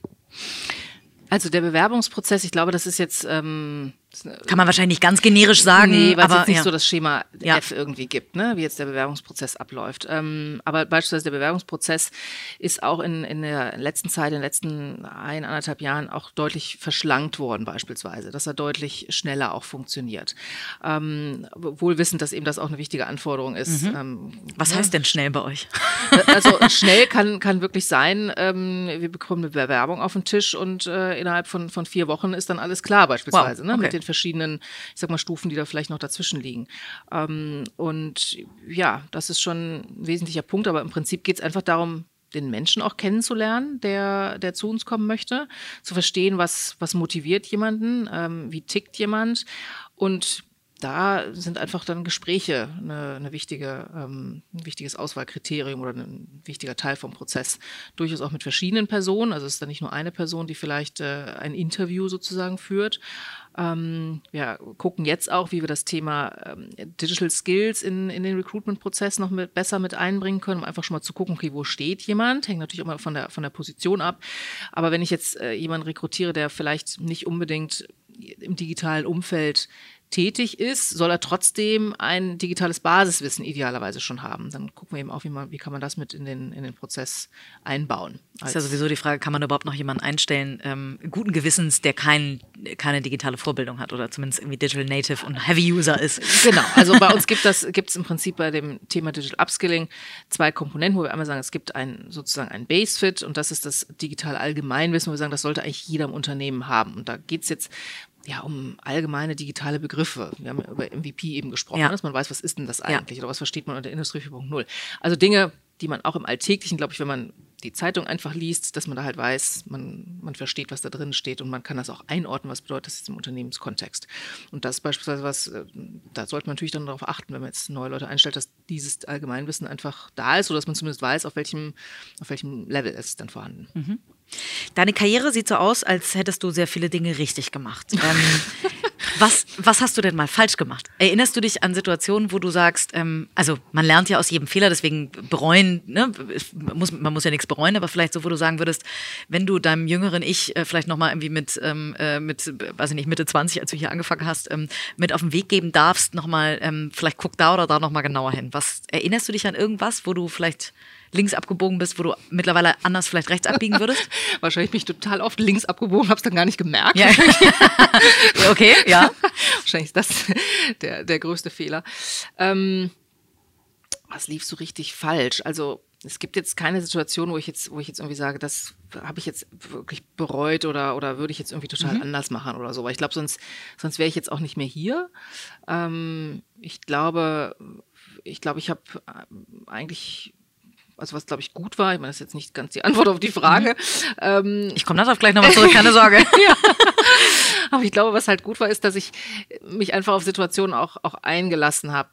Also der Bewerbungsprozess, ich glaube, das ist jetzt ähm, kann man wahrscheinlich nicht ganz generisch sagen, nee, weil aber es jetzt nicht ja. so das Schema ja. F irgendwie gibt, ne? wie jetzt der Bewerbungsprozess abläuft. Ähm, aber beispielsweise der Bewerbungsprozess ist auch in, in der letzten Zeit, in den letzten ein, anderthalb Jahren auch deutlich verschlankt worden beispielsweise, dass er deutlich schneller auch funktioniert. Ähm, wohl wissend, dass eben das auch eine wichtige Anforderung ist. Mhm. Ähm, Was heißt denn schnell bei euch? Also schnell kann, kann wirklich sein, ähm, wir bekommen eine Bewerbung auf den Tisch und äh, innerhalb von, von vier Wochen ist dann alles klar beispielsweise. Wow. Ne? Okay den verschiedenen, ich sag mal, Stufen, die da vielleicht noch dazwischen liegen. Ähm, und ja, das ist schon ein wesentlicher Punkt, aber im Prinzip geht es einfach darum, den Menschen auch kennenzulernen, der, der zu uns kommen möchte, zu verstehen, was, was motiviert jemanden, ähm, wie tickt jemand und da sind einfach dann Gespräche eine, eine wichtige, ähm, ein wichtiges Auswahlkriterium oder ein wichtiger Teil vom Prozess. Durchaus auch mit verschiedenen Personen. Also es ist dann nicht nur eine Person, die vielleicht äh, ein Interview sozusagen führt, ähm, wir gucken jetzt auch, wie wir das Thema ähm, Digital Skills in, in den Recruitment-Prozess noch mit, besser mit einbringen können, um einfach schon mal zu gucken, okay, wo steht jemand? Hängt natürlich immer von der, von der Position ab. Aber wenn ich jetzt äh, jemanden rekrutiere, der vielleicht nicht unbedingt im digitalen Umfeld tätig ist, soll er trotzdem ein digitales Basiswissen idealerweise schon haben. Dann gucken wir eben auch, wie, man, wie kann man das mit in den, in den Prozess einbauen. Das ist ja sowieso die Frage, kann man überhaupt noch jemanden einstellen, ähm, guten Gewissens, der kein, keine digitale Vorbildung hat oder zumindest irgendwie Digital Native und Heavy User ist. Genau, also bei uns gibt es gibt im Prinzip bei dem Thema Digital Upskilling zwei Komponenten, wo wir einmal sagen, es gibt ein, sozusagen ein Base-Fit und das ist das digitale Allgemeinwissen, wo wir sagen, das sollte eigentlich jeder im Unternehmen haben. Und da geht es jetzt ja, um allgemeine digitale Begriffe. Wir haben über MVP eben gesprochen, ja. dass man weiß, was ist denn das eigentlich ja. oder was versteht man unter Industrie 4.0. Also Dinge, die man auch im Alltäglichen, glaube ich, wenn man die Zeitung einfach liest, dass man da halt weiß, man, man versteht, was da drin steht und man kann das auch einordnen, was bedeutet das jetzt im Unternehmenskontext. Und das ist beispielsweise was, äh, da sollte man natürlich dann darauf achten, wenn man jetzt neue Leute einstellt, dass dieses Allgemeinwissen einfach da ist, oder dass man zumindest weiß, auf welchem, auf welchem Level ist es dann vorhanden. Mhm. Deine Karriere sieht so aus, als hättest du sehr viele Dinge richtig gemacht. Ähm, was, was hast du denn mal falsch gemacht? Erinnerst du dich an Situationen, wo du sagst, ähm, also man lernt ja aus jedem Fehler, deswegen bereuen, ne? muss, man muss ja nichts bereuen, aber vielleicht so, wo du sagen würdest, wenn du deinem jüngeren Ich äh, vielleicht nochmal irgendwie mit, ähm, äh, mit, weiß ich nicht, Mitte 20, als du hier angefangen hast, ähm, mit auf den Weg geben darfst, nochmal, ähm, vielleicht guck da oder da nochmal genauer hin. Was erinnerst du dich an irgendwas, wo du vielleicht links abgebogen bist, wo du mittlerweile anders vielleicht rechts abbiegen würdest? Wahrscheinlich bin ich total oft links abgebogen, habe es dann gar nicht gemerkt. Ja. okay, ja. Wahrscheinlich ist das der, der größte Fehler. Ähm, was lief so richtig falsch? Also es gibt jetzt keine Situation, wo ich jetzt, wo ich jetzt irgendwie sage, das habe ich jetzt wirklich bereut oder, oder würde ich jetzt irgendwie total mhm. anders machen oder so. Weil ich glaube, sonst, sonst wäre ich jetzt auch nicht mehr hier. Ähm, ich glaube, ich glaube, ich habe eigentlich also was glaube ich gut war, ich meine, das ist jetzt nicht ganz die Antwort auf die Frage. Mhm. Ähm, ich komme darauf gleich nochmal zurück, keine Sorge. ja. Aber ich glaube, was halt gut war, ist, dass ich mich einfach auf Situationen auch, auch eingelassen habe,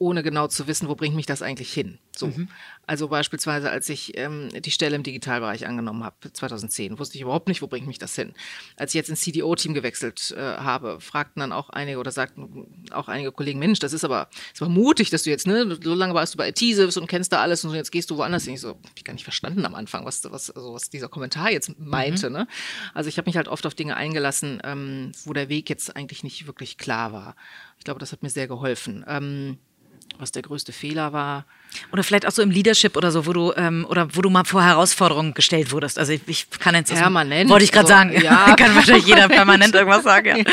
ohne genau zu wissen, wo bringt mich das eigentlich hin. So. Mhm. Also beispielsweise, als ich ähm, die Stelle im Digitalbereich angenommen habe, 2010, wusste ich überhaupt nicht, wo bringt mich das hin. Als ich jetzt ins CDO-Team gewechselt äh, habe, fragten dann auch einige oder sagten auch einige Kollegen, Mensch, das ist aber, das war mutig, dass du jetzt, ne, so lange warst du bei IT-Service und kennst da alles und jetzt gehst du woanders hin. Ich so, hab ich gar nicht verstanden am Anfang, was, was, also was dieser Kommentar jetzt meinte. Mhm. Ne? Also ich habe mich halt oft auf Dinge eingelassen, ähm, wo der Weg jetzt eigentlich nicht wirklich klar war. Ich glaube, das hat mir sehr geholfen. Ähm, was der größte Fehler war. Oder vielleicht auch so im Leadership oder so, wo du ähm, oder wo du mal vor Herausforderungen gestellt wurdest. Also ich, ich kann jetzt permanent. Wollte ich gerade also, sagen. Ja, kann wahrscheinlich jeder permanent irgendwas sagen. Ja. ja.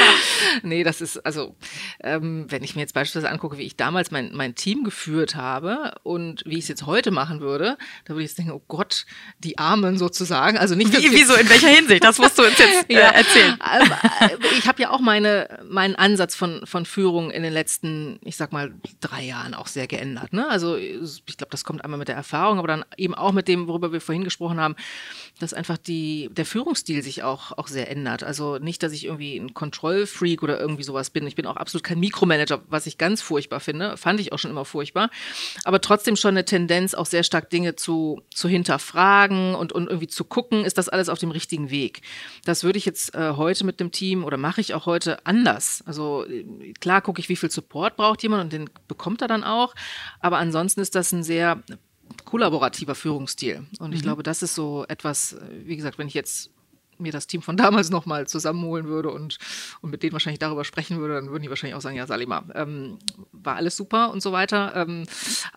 Nee, das ist also, ähm, wenn ich mir jetzt beispielsweise angucke, wie ich damals mein, mein Team geführt habe und wie ich es jetzt heute machen würde, da würde ich jetzt denken, oh Gott, die Armen sozusagen. Also nicht wie, wieso in welcher Hinsicht? Das musst du uns jetzt äh, ja. erzählen. ich habe ja auch meine meinen Ansatz von von Führung in den letzten, ich sag mal drei Jahren auch sehr geändert. Ne? Also ich glaube, das kommt einmal mit der Erfahrung, aber dann eben auch mit dem, worüber wir vorhin gesprochen haben, dass einfach die, der Führungsstil sich auch, auch sehr ändert. Also nicht, dass ich irgendwie ein Kontrollfreak oder irgendwie sowas bin. Ich bin auch absolut kein Mikromanager, was ich ganz furchtbar finde. Fand ich auch schon immer furchtbar. Aber trotzdem schon eine Tendenz, auch sehr stark Dinge zu, zu hinterfragen und, und irgendwie zu gucken, ist das alles auf dem richtigen Weg. Das würde ich jetzt äh, heute mit dem Team oder mache ich auch heute anders. Also klar gucke ich, wie viel Support braucht jemand und den bekommt er dann auch. Aber ansonsten ist das ein sehr kollaborativer Führungsstil. Und ich mhm. glaube, das ist so etwas, wie gesagt, wenn ich jetzt mir das Team von damals nochmal zusammenholen würde und, und mit denen wahrscheinlich darüber sprechen würde, dann würden die wahrscheinlich auch sagen, ja, Salima, ähm, war alles super und so weiter. Ähm,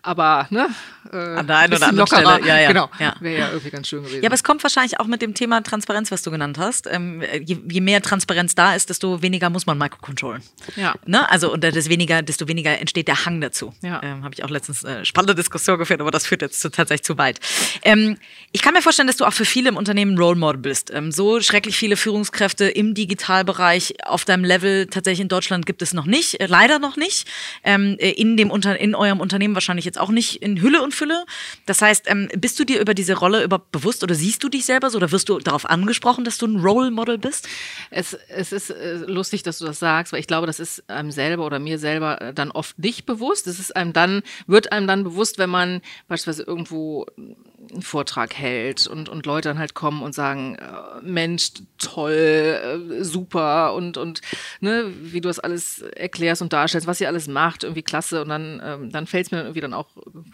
aber ne, äh, an der einen oder anderen lockerer, Stelle, ja, ja. Genau, ja. wäre ja irgendwie ganz schön gewesen. Ja, aber es kommt wahrscheinlich auch mit dem Thema Transparenz, was du genannt hast. Ähm, je, je, mehr Transparenz da ist, desto weniger muss man microcontrollen. Ja. Ne? Also und desto weniger, desto weniger entsteht der Hang dazu. Ja. Ähm, Habe ich auch letztens äh, spannende Diskussion geführt, aber das führt jetzt zu, tatsächlich zu weit. Ähm, ich kann mir vorstellen, dass du auch für viele im Unternehmen Role Model bist. Ähm, schrecklich viele Führungskräfte im Digitalbereich auf deinem Level tatsächlich in Deutschland gibt es noch nicht, äh, leider noch nicht. Ähm, äh, in, dem Unter in eurem Unternehmen wahrscheinlich jetzt auch nicht in Hülle und Fülle. Das heißt, ähm, bist du dir über diese Rolle überhaupt bewusst oder siehst du dich selber so oder wirst du darauf angesprochen, dass du ein Role Model bist? Es, es ist äh, lustig, dass du das sagst, weil ich glaube, das ist einem selber oder mir selber dann oft nicht bewusst. Es ist einem dann, wird einem dann bewusst, wenn man beispielsweise irgendwo einen Vortrag hält und, und Leute dann halt kommen und sagen, äh, Mensch, toll, äh, super und, und ne, wie du das alles erklärst und darstellst, was ihr alles macht, irgendwie klasse und dann, ähm, dann fällt es mir dann irgendwie dann auch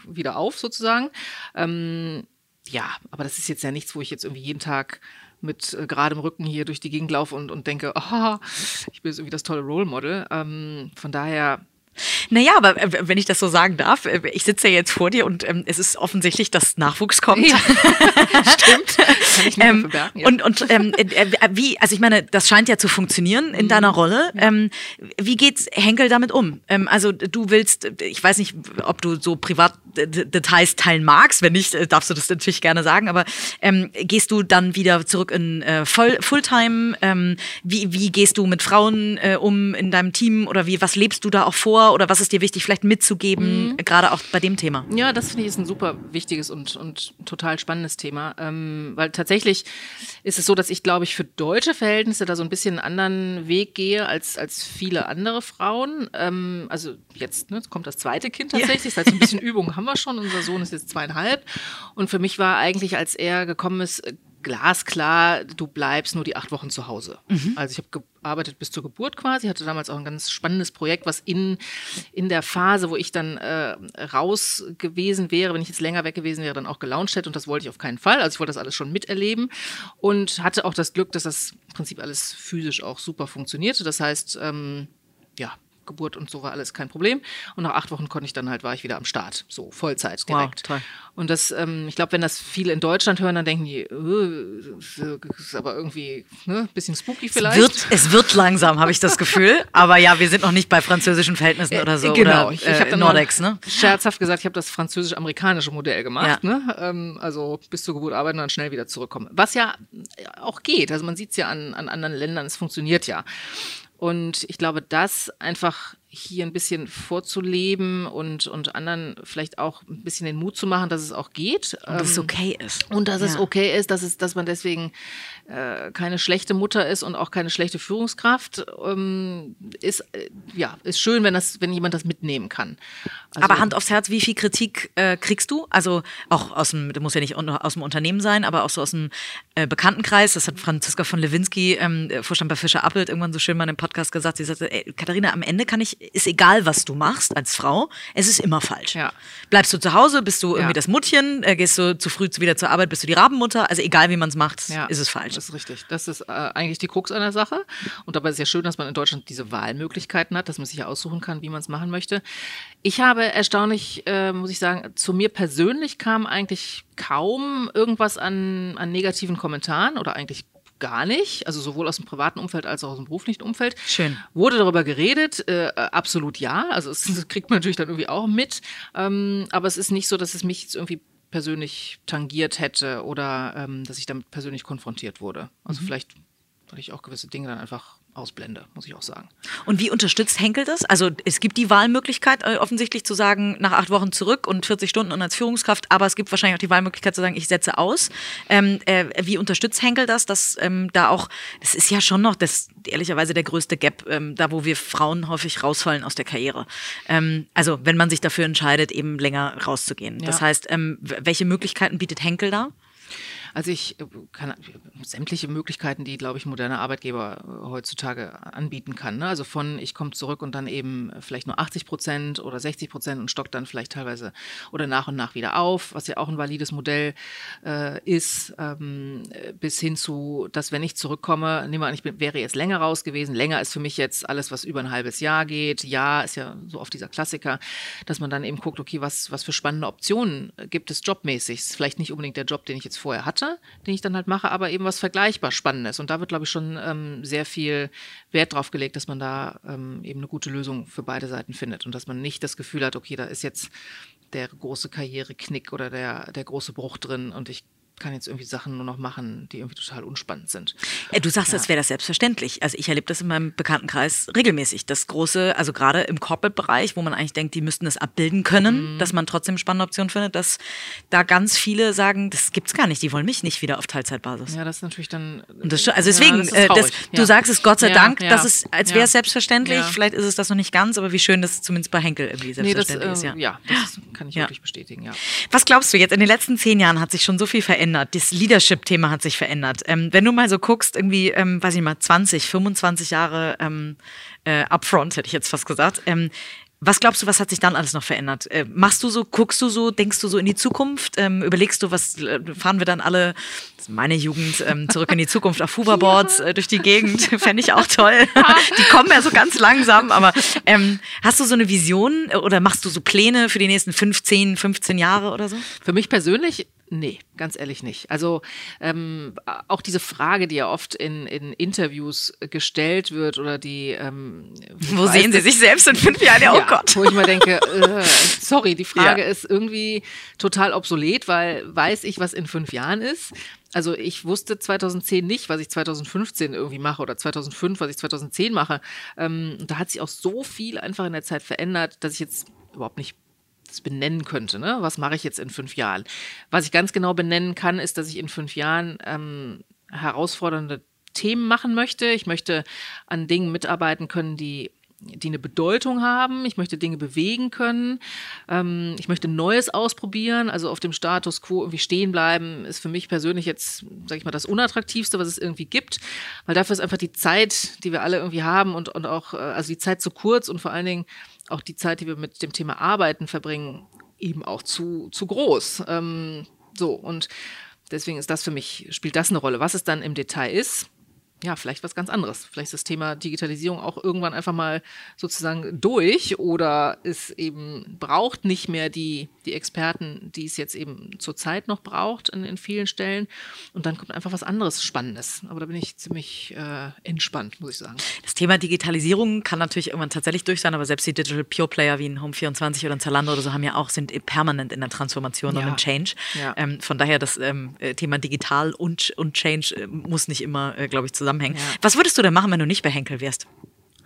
wieder auf sozusagen. Ähm, ja, aber das ist jetzt ja nichts, wo ich jetzt irgendwie jeden Tag mit äh, geradem Rücken hier durch die Gegend laufe und, und denke, aha, ich bin jetzt irgendwie das tolle Role Model. Ähm, von daher naja, aber äh, wenn ich das so sagen darf, äh, ich sitze ja jetzt vor dir und ähm, es ist offensichtlich, dass Nachwuchs kommt. Ja. Stimmt. Kann ich ähm, verbergen, ja. Und, und ähm, äh, äh, wie, also ich meine, das scheint ja zu funktionieren in mhm. deiner Rolle. Ähm, wie geht's Henkel damit um? Ähm, also du willst, ich weiß nicht, ob du so privat Details teilen magst. Wenn nicht, darfst du das natürlich gerne sagen. Aber ähm, gehst du dann wieder zurück in äh, Voll Fulltime? Ähm, wie, wie gehst du mit Frauen um in deinem Team oder wie, was lebst du da auch vor? Oder was ist dir wichtig, vielleicht mitzugeben, mhm. gerade auch bei dem Thema? Ja, das finde ich ist ein super wichtiges und, und total spannendes Thema. Ähm, weil tatsächlich ist es so, dass ich, glaube ich, für deutsche Verhältnisse da so ein bisschen einen anderen Weg gehe als, als viele andere Frauen. Ähm, also jetzt ne, kommt das zweite Kind tatsächlich. Ja. Das heißt, ein bisschen Übung haben wir schon. Unser Sohn ist jetzt zweieinhalb. Und für mich war eigentlich, als er gekommen ist, glasklar, du bleibst nur die acht Wochen zu Hause. Mhm. Also ich habe gearbeitet bis zur Geburt quasi, hatte damals auch ein ganz spannendes Projekt, was in, in der Phase, wo ich dann äh, raus gewesen wäre, wenn ich jetzt länger weg gewesen wäre, dann auch gelauncht hätte und das wollte ich auf keinen Fall. Also ich wollte das alles schon miterleben und hatte auch das Glück, dass das im Prinzip alles physisch auch super funktionierte. Das heißt, ähm, ja, Geburt und so war alles kein Problem. Und nach acht Wochen konnte ich dann halt, war ich wieder am Start, so Vollzeit direkt. Wow, und das, ähm, ich glaube, wenn das viele in Deutschland hören, dann denken die, äh, ist aber irgendwie ne, bisschen spooky vielleicht. Es wird, es wird langsam, habe ich das Gefühl. aber ja, wir sind noch nicht bei französischen Verhältnissen oder so. Genau, oder, ich, ich habe dann Nordex, ne? scherzhaft gesagt, ich habe das französisch-amerikanische Modell gemacht. Ja. Ne? Ähm, also bis zur Geburt arbeiten und dann schnell wieder zurückkommen. Was ja auch geht. Also man sieht es ja an, an anderen Ländern, es funktioniert ja. Und ich glaube, das einfach hier ein bisschen vorzuleben und, und anderen vielleicht auch ein bisschen den Mut zu machen, dass es auch geht. Und dass es ähm, okay ist. Und dass ja. es okay ist, dass, es, dass man deswegen äh, keine schlechte Mutter ist und auch keine schlechte Führungskraft, ähm, ist, äh, ja, ist schön, wenn, das, wenn jemand das mitnehmen kann. Also, aber Hand aufs Herz, wie viel Kritik äh, kriegst du? Also auch aus dem, das muss ja nicht aus dem Unternehmen sein, aber auch so aus dem äh, Bekanntenkreis. Das hat Franziska von Lewinsky, ähm, Vorstand bei Fischer Appelt, irgendwann so schön mal im Podcast gesagt. Sie sagte, ey, Katharina, am Ende kann ich ist egal, was du machst als Frau, es ist immer falsch. Ja. Bleibst du zu Hause, bist du irgendwie ja. das Muttchen, äh, gehst du zu früh wieder zur Arbeit, bist du die Rabenmutter, also egal wie man es macht, ja. ist es falsch. Das ist richtig. Das ist äh, eigentlich die Krux einer Sache. Und dabei ist es ja schön, dass man in Deutschland diese Wahlmöglichkeiten hat, dass man sich ja aussuchen kann, wie man es machen möchte. Ich habe erstaunlich, äh, muss ich sagen, zu mir persönlich kam eigentlich kaum irgendwas an, an negativen Kommentaren oder eigentlich gar nicht, also sowohl aus dem privaten Umfeld als auch aus dem beruflichen Umfeld. Schön. Wurde darüber geredet? Äh, absolut ja. Also es kriegt man natürlich dann irgendwie auch mit. Ähm, aber es ist nicht so, dass es mich jetzt irgendwie persönlich tangiert hätte oder ähm, dass ich damit persönlich konfrontiert wurde. Also mhm. vielleicht, weil ich auch gewisse Dinge dann einfach ausblende, muss ich auch sagen. Und wie unterstützt Henkel das? Also es gibt die Wahlmöglichkeit äh, offensichtlich zu sagen, nach acht Wochen zurück und 40 Stunden und als Führungskraft, aber es gibt wahrscheinlich auch die Wahlmöglichkeit zu sagen, ich setze aus. Ähm, äh, wie unterstützt Henkel das, dass ähm, da auch, das ist ja schon noch das ehrlicherweise der größte Gap, ähm, da wo wir Frauen häufig rausfallen aus der Karriere. Ähm, also wenn man sich dafür entscheidet, eben länger rauszugehen. Ja. Das heißt, ähm, welche Möglichkeiten bietet Henkel da? Also ich äh, kann sämtliche Möglichkeiten, die, glaube ich, ein moderner Arbeitgeber äh, heutzutage anbieten kann. Ne? Also von ich komme zurück und dann eben vielleicht nur 80 Prozent oder 60 Prozent und stockt dann vielleicht teilweise oder nach und nach wieder auf, was ja auch ein valides Modell äh, ist, ähm, bis hin zu, dass wenn ich zurückkomme, nehmen wir an, ich bin, wäre jetzt länger raus gewesen. Länger ist für mich jetzt alles, was über ein halbes Jahr geht. Ja, ist ja so oft dieser Klassiker, dass man dann eben guckt, okay, was, was für spannende Optionen gibt es jobmäßig? Ist vielleicht nicht unbedingt der Job, den ich jetzt vorher hatte den ich dann halt mache, aber eben was vergleichbar Spannendes. Und da wird, glaube ich, schon ähm, sehr viel Wert drauf gelegt, dass man da ähm, eben eine gute Lösung für beide Seiten findet und dass man nicht das Gefühl hat, okay, da ist jetzt der große Karriereknick oder der, der große Bruch drin und ich kann jetzt irgendwie Sachen nur noch machen, die irgendwie total unspannend sind. Äh, du sagst, ja. das wäre das selbstverständlich. Also ich erlebe das in meinem Bekanntenkreis regelmäßig. Das große, also gerade im Corporate-Bereich, wo man eigentlich denkt, die müssten das abbilden können, mhm. dass man trotzdem spannende Optionen findet, dass da ganz viele sagen, das gibt's gar nicht, die wollen mich nicht wieder auf Teilzeitbasis. Ja, das ist natürlich dann. Das, also deswegen, ja, das äh, das, du sagst es Gott sei Dank, dass es, als wäre es selbstverständlich. Vielleicht ist es das noch nicht ganz, aber wie schön, dass es zumindest bei Henkel irgendwie selbstverständlich nee, das, ist. Äh, ja. ja, das kann ich wirklich bestätigen, ja. Was glaubst du jetzt? In den letzten zehn Jahren hat sich schon so viel verändert verändert. Das Leadership-Thema hat sich verändert. Ähm, wenn du mal so guckst, irgendwie, ähm, weiß ich mal, 20, 25 Jahre ähm, äh, upfront, hätte ich jetzt fast gesagt. Ähm, Was glaubst du, was hat sich dann alles noch verändert? Äh, machst du so, guckst du so, denkst du so in die Zukunft? Ähm, überlegst du, was äh, fahren wir dann alle, meine Jugend, ähm, zurück in die Zukunft auf Hoverboards äh, durch die Gegend? Fände ich auch toll. die kommen ja so ganz langsam, aber ähm, hast du so eine Vision äh, oder machst du so Pläne für die nächsten 15, 15 Jahre oder so? Für mich persönlich Nee, ganz ehrlich nicht. Also ähm, auch diese Frage, die ja oft in, in Interviews gestellt wird oder die ähm, Wo sehen Sie sich selbst in fünf Jahren? Ja, oh Gott. Wo ich mal denke, äh, sorry, die Frage ja. ist irgendwie total obsolet, weil weiß ich, was in fünf Jahren ist. Also ich wusste 2010 nicht, was ich 2015 irgendwie mache oder 2005, was ich 2010 mache. Ähm, da hat sich auch so viel einfach in der Zeit verändert, dass ich jetzt überhaupt nicht das benennen könnte. Ne? Was mache ich jetzt in fünf Jahren? Was ich ganz genau benennen kann, ist, dass ich in fünf Jahren ähm, herausfordernde Themen machen möchte. Ich möchte an Dingen mitarbeiten können, die die eine Bedeutung haben. Ich möchte Dinge bewegen können. Ähm, ich möchte Neues ausprobieren. Also auf dem Status quo irgendwie stehen bleiben, ist für mich persönlich jetzt, sag ich mal, das Unattraktivste, was es irgendwie gibt. Weil dafür ist einfach die Zeit, die wir alle irgendwie haben und, und auch, äh, also die Zeit zu kurz und vor allen Dingen auch die Zeit, die wir mit dem Thema Arbeiten verbringen, eben auch zu, zu groß. Ähm, so, und deswegen ist das für mich, spielt das eine Rolle. Was es dann im Detail ist, ja, vielleicht was ganz anderes. Vielleicht ist das Thema Digitalisierung auch irgendwann einfach mal sozusagen durch oder es eben braucht nicht mehr die, die Experten, die es jetzt eben zurzeit noch braucht in, in vielen Stellen. Und dann kommt einfach was anderes Spannendes. Aber da bin ich ziemlich äh, entspannt, muss ich sagen. Das Thema Digitalisierung kann natürlich irgendwann tatsächlich durch sein, aber selbst die Digital Pure Player wie ein Home24 oder ein Zalando oder so haben ja auch, sind permanent in der Transformation ja. und im Change. Ja. Ähm, von daher das ähm, Thema Digital und, und Change äh, muss nicht immer, äh, glaube ich, zusammen zusammenhängen. Ja. Was würdest du denn machen, wenn du nicht bei Henkel wärst?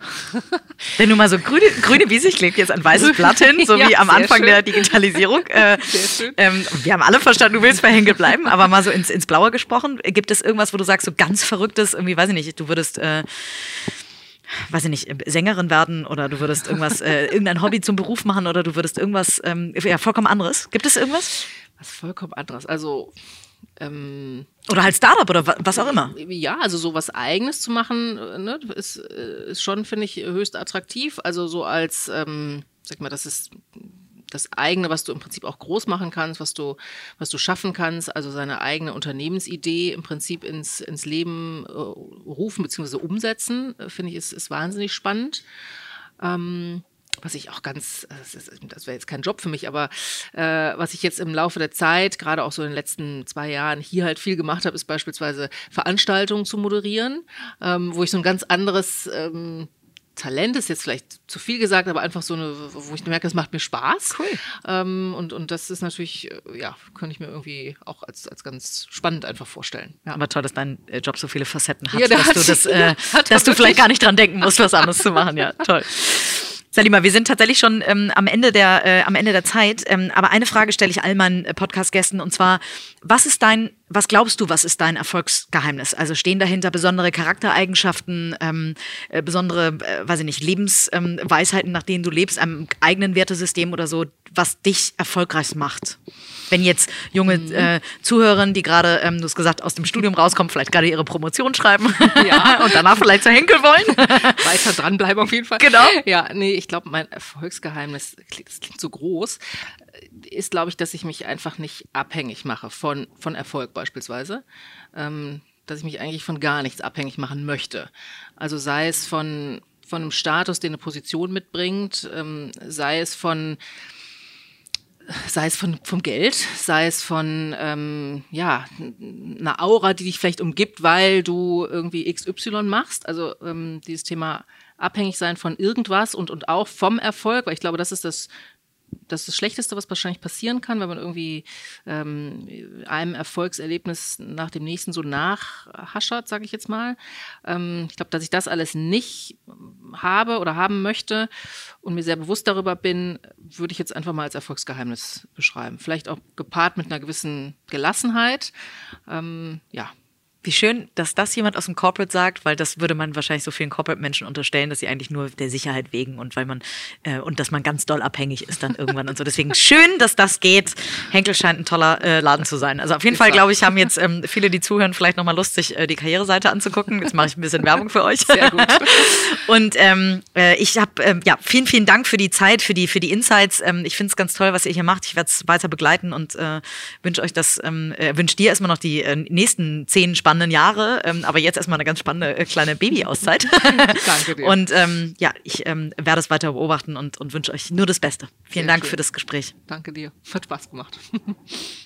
Wenn du mal so grüne, grüne Wiese, ich lege jetzt ein weißes Blatt hin, so ja, wie am Anfang schön. der Digitalisierung. Äh, ähm, wir haben alle verstanden, du willst bei Henkel bleiben, aber mal so ins, ins Blaue gesprochen. Gibt es irgendwas, wo du sagst, so ganz Verrücktes, irgendwie, weiß ich nicht, du würdest, äh, weiß ich nicht, Sängerin werden oder du würdest irgendwas, äh, irgendein Hobby zum Beruf machen oder du würdest irgendwas, ähm, ja, vollkommen anderes. Gibt es irgendwas? Was vollkommen anderes. Also, ähm, oder halt Startup oder was auch immer. Ja, also so was Eigenes zu machen, äh, ne, ist, äh, ist schon, finde ich, höchst attraktiv. Also so als, ähm, sag mal, das ist das eigene, was du im Prinzip auch groß machen kannst, was du, was du schaffen kannst, also seine eigene Unternehmensidee im Prinzip ins, ins Leben äh, rufen bzw. umsetzen, äh, finde ich, ist, ist wahnsinnig spannend. Ähm, was ich auch ganz, das wäre jetzt kein Job für mich, aber äh, was ich jetzt im Laufe der Zeit, gerade auch so in den letzten zwei Jahren hier halt viel gemacht habe, ist beispielsweise Veranstaltungen zu moderieren, ähm, wo ich so ein ganz anderes ähm, Talent ist jetzt vielleicht zu viel gesagt, aber einfach so eine, wo ich merke, es macht mir Spaß. Cool. Ähm, und, und das ist natürlich, äh, ja, könnte ich mir irgendwie auch als, als ganz spannend einfach vorstellen. Ja. Aber toll, dass dein äh, Job so viele Facetten hat, ja, dass, hat, du, das, äh, dass du vielleicht gar nicht dran denken musst, was anderes zu machen. Ja, toll. Salima, wir sind tatsächlich schon ähm, am, Ende der, äh, am Ende der Zeit. Ähm, aber eine Frage stelle ich all meinen äh, Podcast-Gästen und zwar, was ist dein, was glaubst du, was ist dein Erfolgsgeheimnis? Also stehen dahinter besondere Charaktereigenschaften, ähm, äh, besondere, äh, weiß ich nicht, Lebensweisheiten, nach denen du lebst, einem eigenen Wertesystem oder so, was dich erfolgreich macht? Wenn jetzt junge mhm. äh, Zuhörerinnen, die gerade, ähm, du hast gesagt, aus dem Studium rauskommen, vielleicht gerade ihre Promotion schreiben ja. und danach vielleicht zu Henkel wollen. Weiter dranbleiben auf jeden Fall. Genau. Ja, nee, ich glaube, mein Erfolgsgeheimnis, das klingt so groß, ist, glaube ich, dass ich mich einfach nicht abhängig mache von, von Erfolg beispielsweise. Ähm, dass ich mich eigentlich von gar nichts abhängig machen möchte. Also sei es von, von einem Status, den eine Position mitbringt, ähm, sei es von sei es von, vom Geld, sei es von ähm, ja, einer Aura, die dich vielleicht umgibt, weil du irgendwie XY machst. Also ähm, dieses Thema abhängig sein von irgendwas und, und auch vom Erfolg, weil ich glaube, das ist das das ist das Schlechteste, was wahrscheinlich passieren kann, wenn man irgendwie ähm, einem Erfolgserlebnis nach dem nächsten so nachhaschert, sage ich jetzt mal. Ähm, ich glaube, dass ich das alles nicht habe oder haben möchte und mir sehr bewusst darüber bin, würde ich jetzt einfach mal als Erfolgsgeheimnis beschreiben. Vielleicht auch gepaart mit einer gewissen Gelassenheit. Ähm, ja, Wie schön, dass das jemand aus dem Corporate sagt, weil das würde man wahrscheinlich so vielen Corporate-Menschen unterstellen, dass sie eigentlich nur der Sicherheit wegen und weil man äh, und dass man ganz doll abhängig ist dann irgendwann und so. Deswegen schön, dass das geht. Henkel scheint ein toller äh, Laden zu sein. Also auf jeden Fall, glaube ich, haben jetzt ähm, viele, die zuhören, vielleicht nochmal Lust, sich äh, die Karriereseite anzugucken. Jetzt mache ich ein bisschen Werbung für euch. Sehr gut. und ähm, äh, ich habe ähm, ja vielen, vielen Dank für die Zeit, für die, für die Insights. Ähm, ich finde es ganz toll, was ihr hier macht. Ich werde es weiter begleiten und äh, wünsche euch das, ähm, äh, wünsche dir erstmal noch die äh, nächsten zehn spannenden spannenden Jahre. Ähm, aber jetzt erstmal eine ganz spannende äh, kleine Babyauszeit. Danke dir. Und ähm, ja, ich ähm, werde es weiter beobachten und, und wünsche euch nur das Beste. Vielen Sehr Dank schön. für das Gespräch. Danke dir. Hat Spaß gemacht.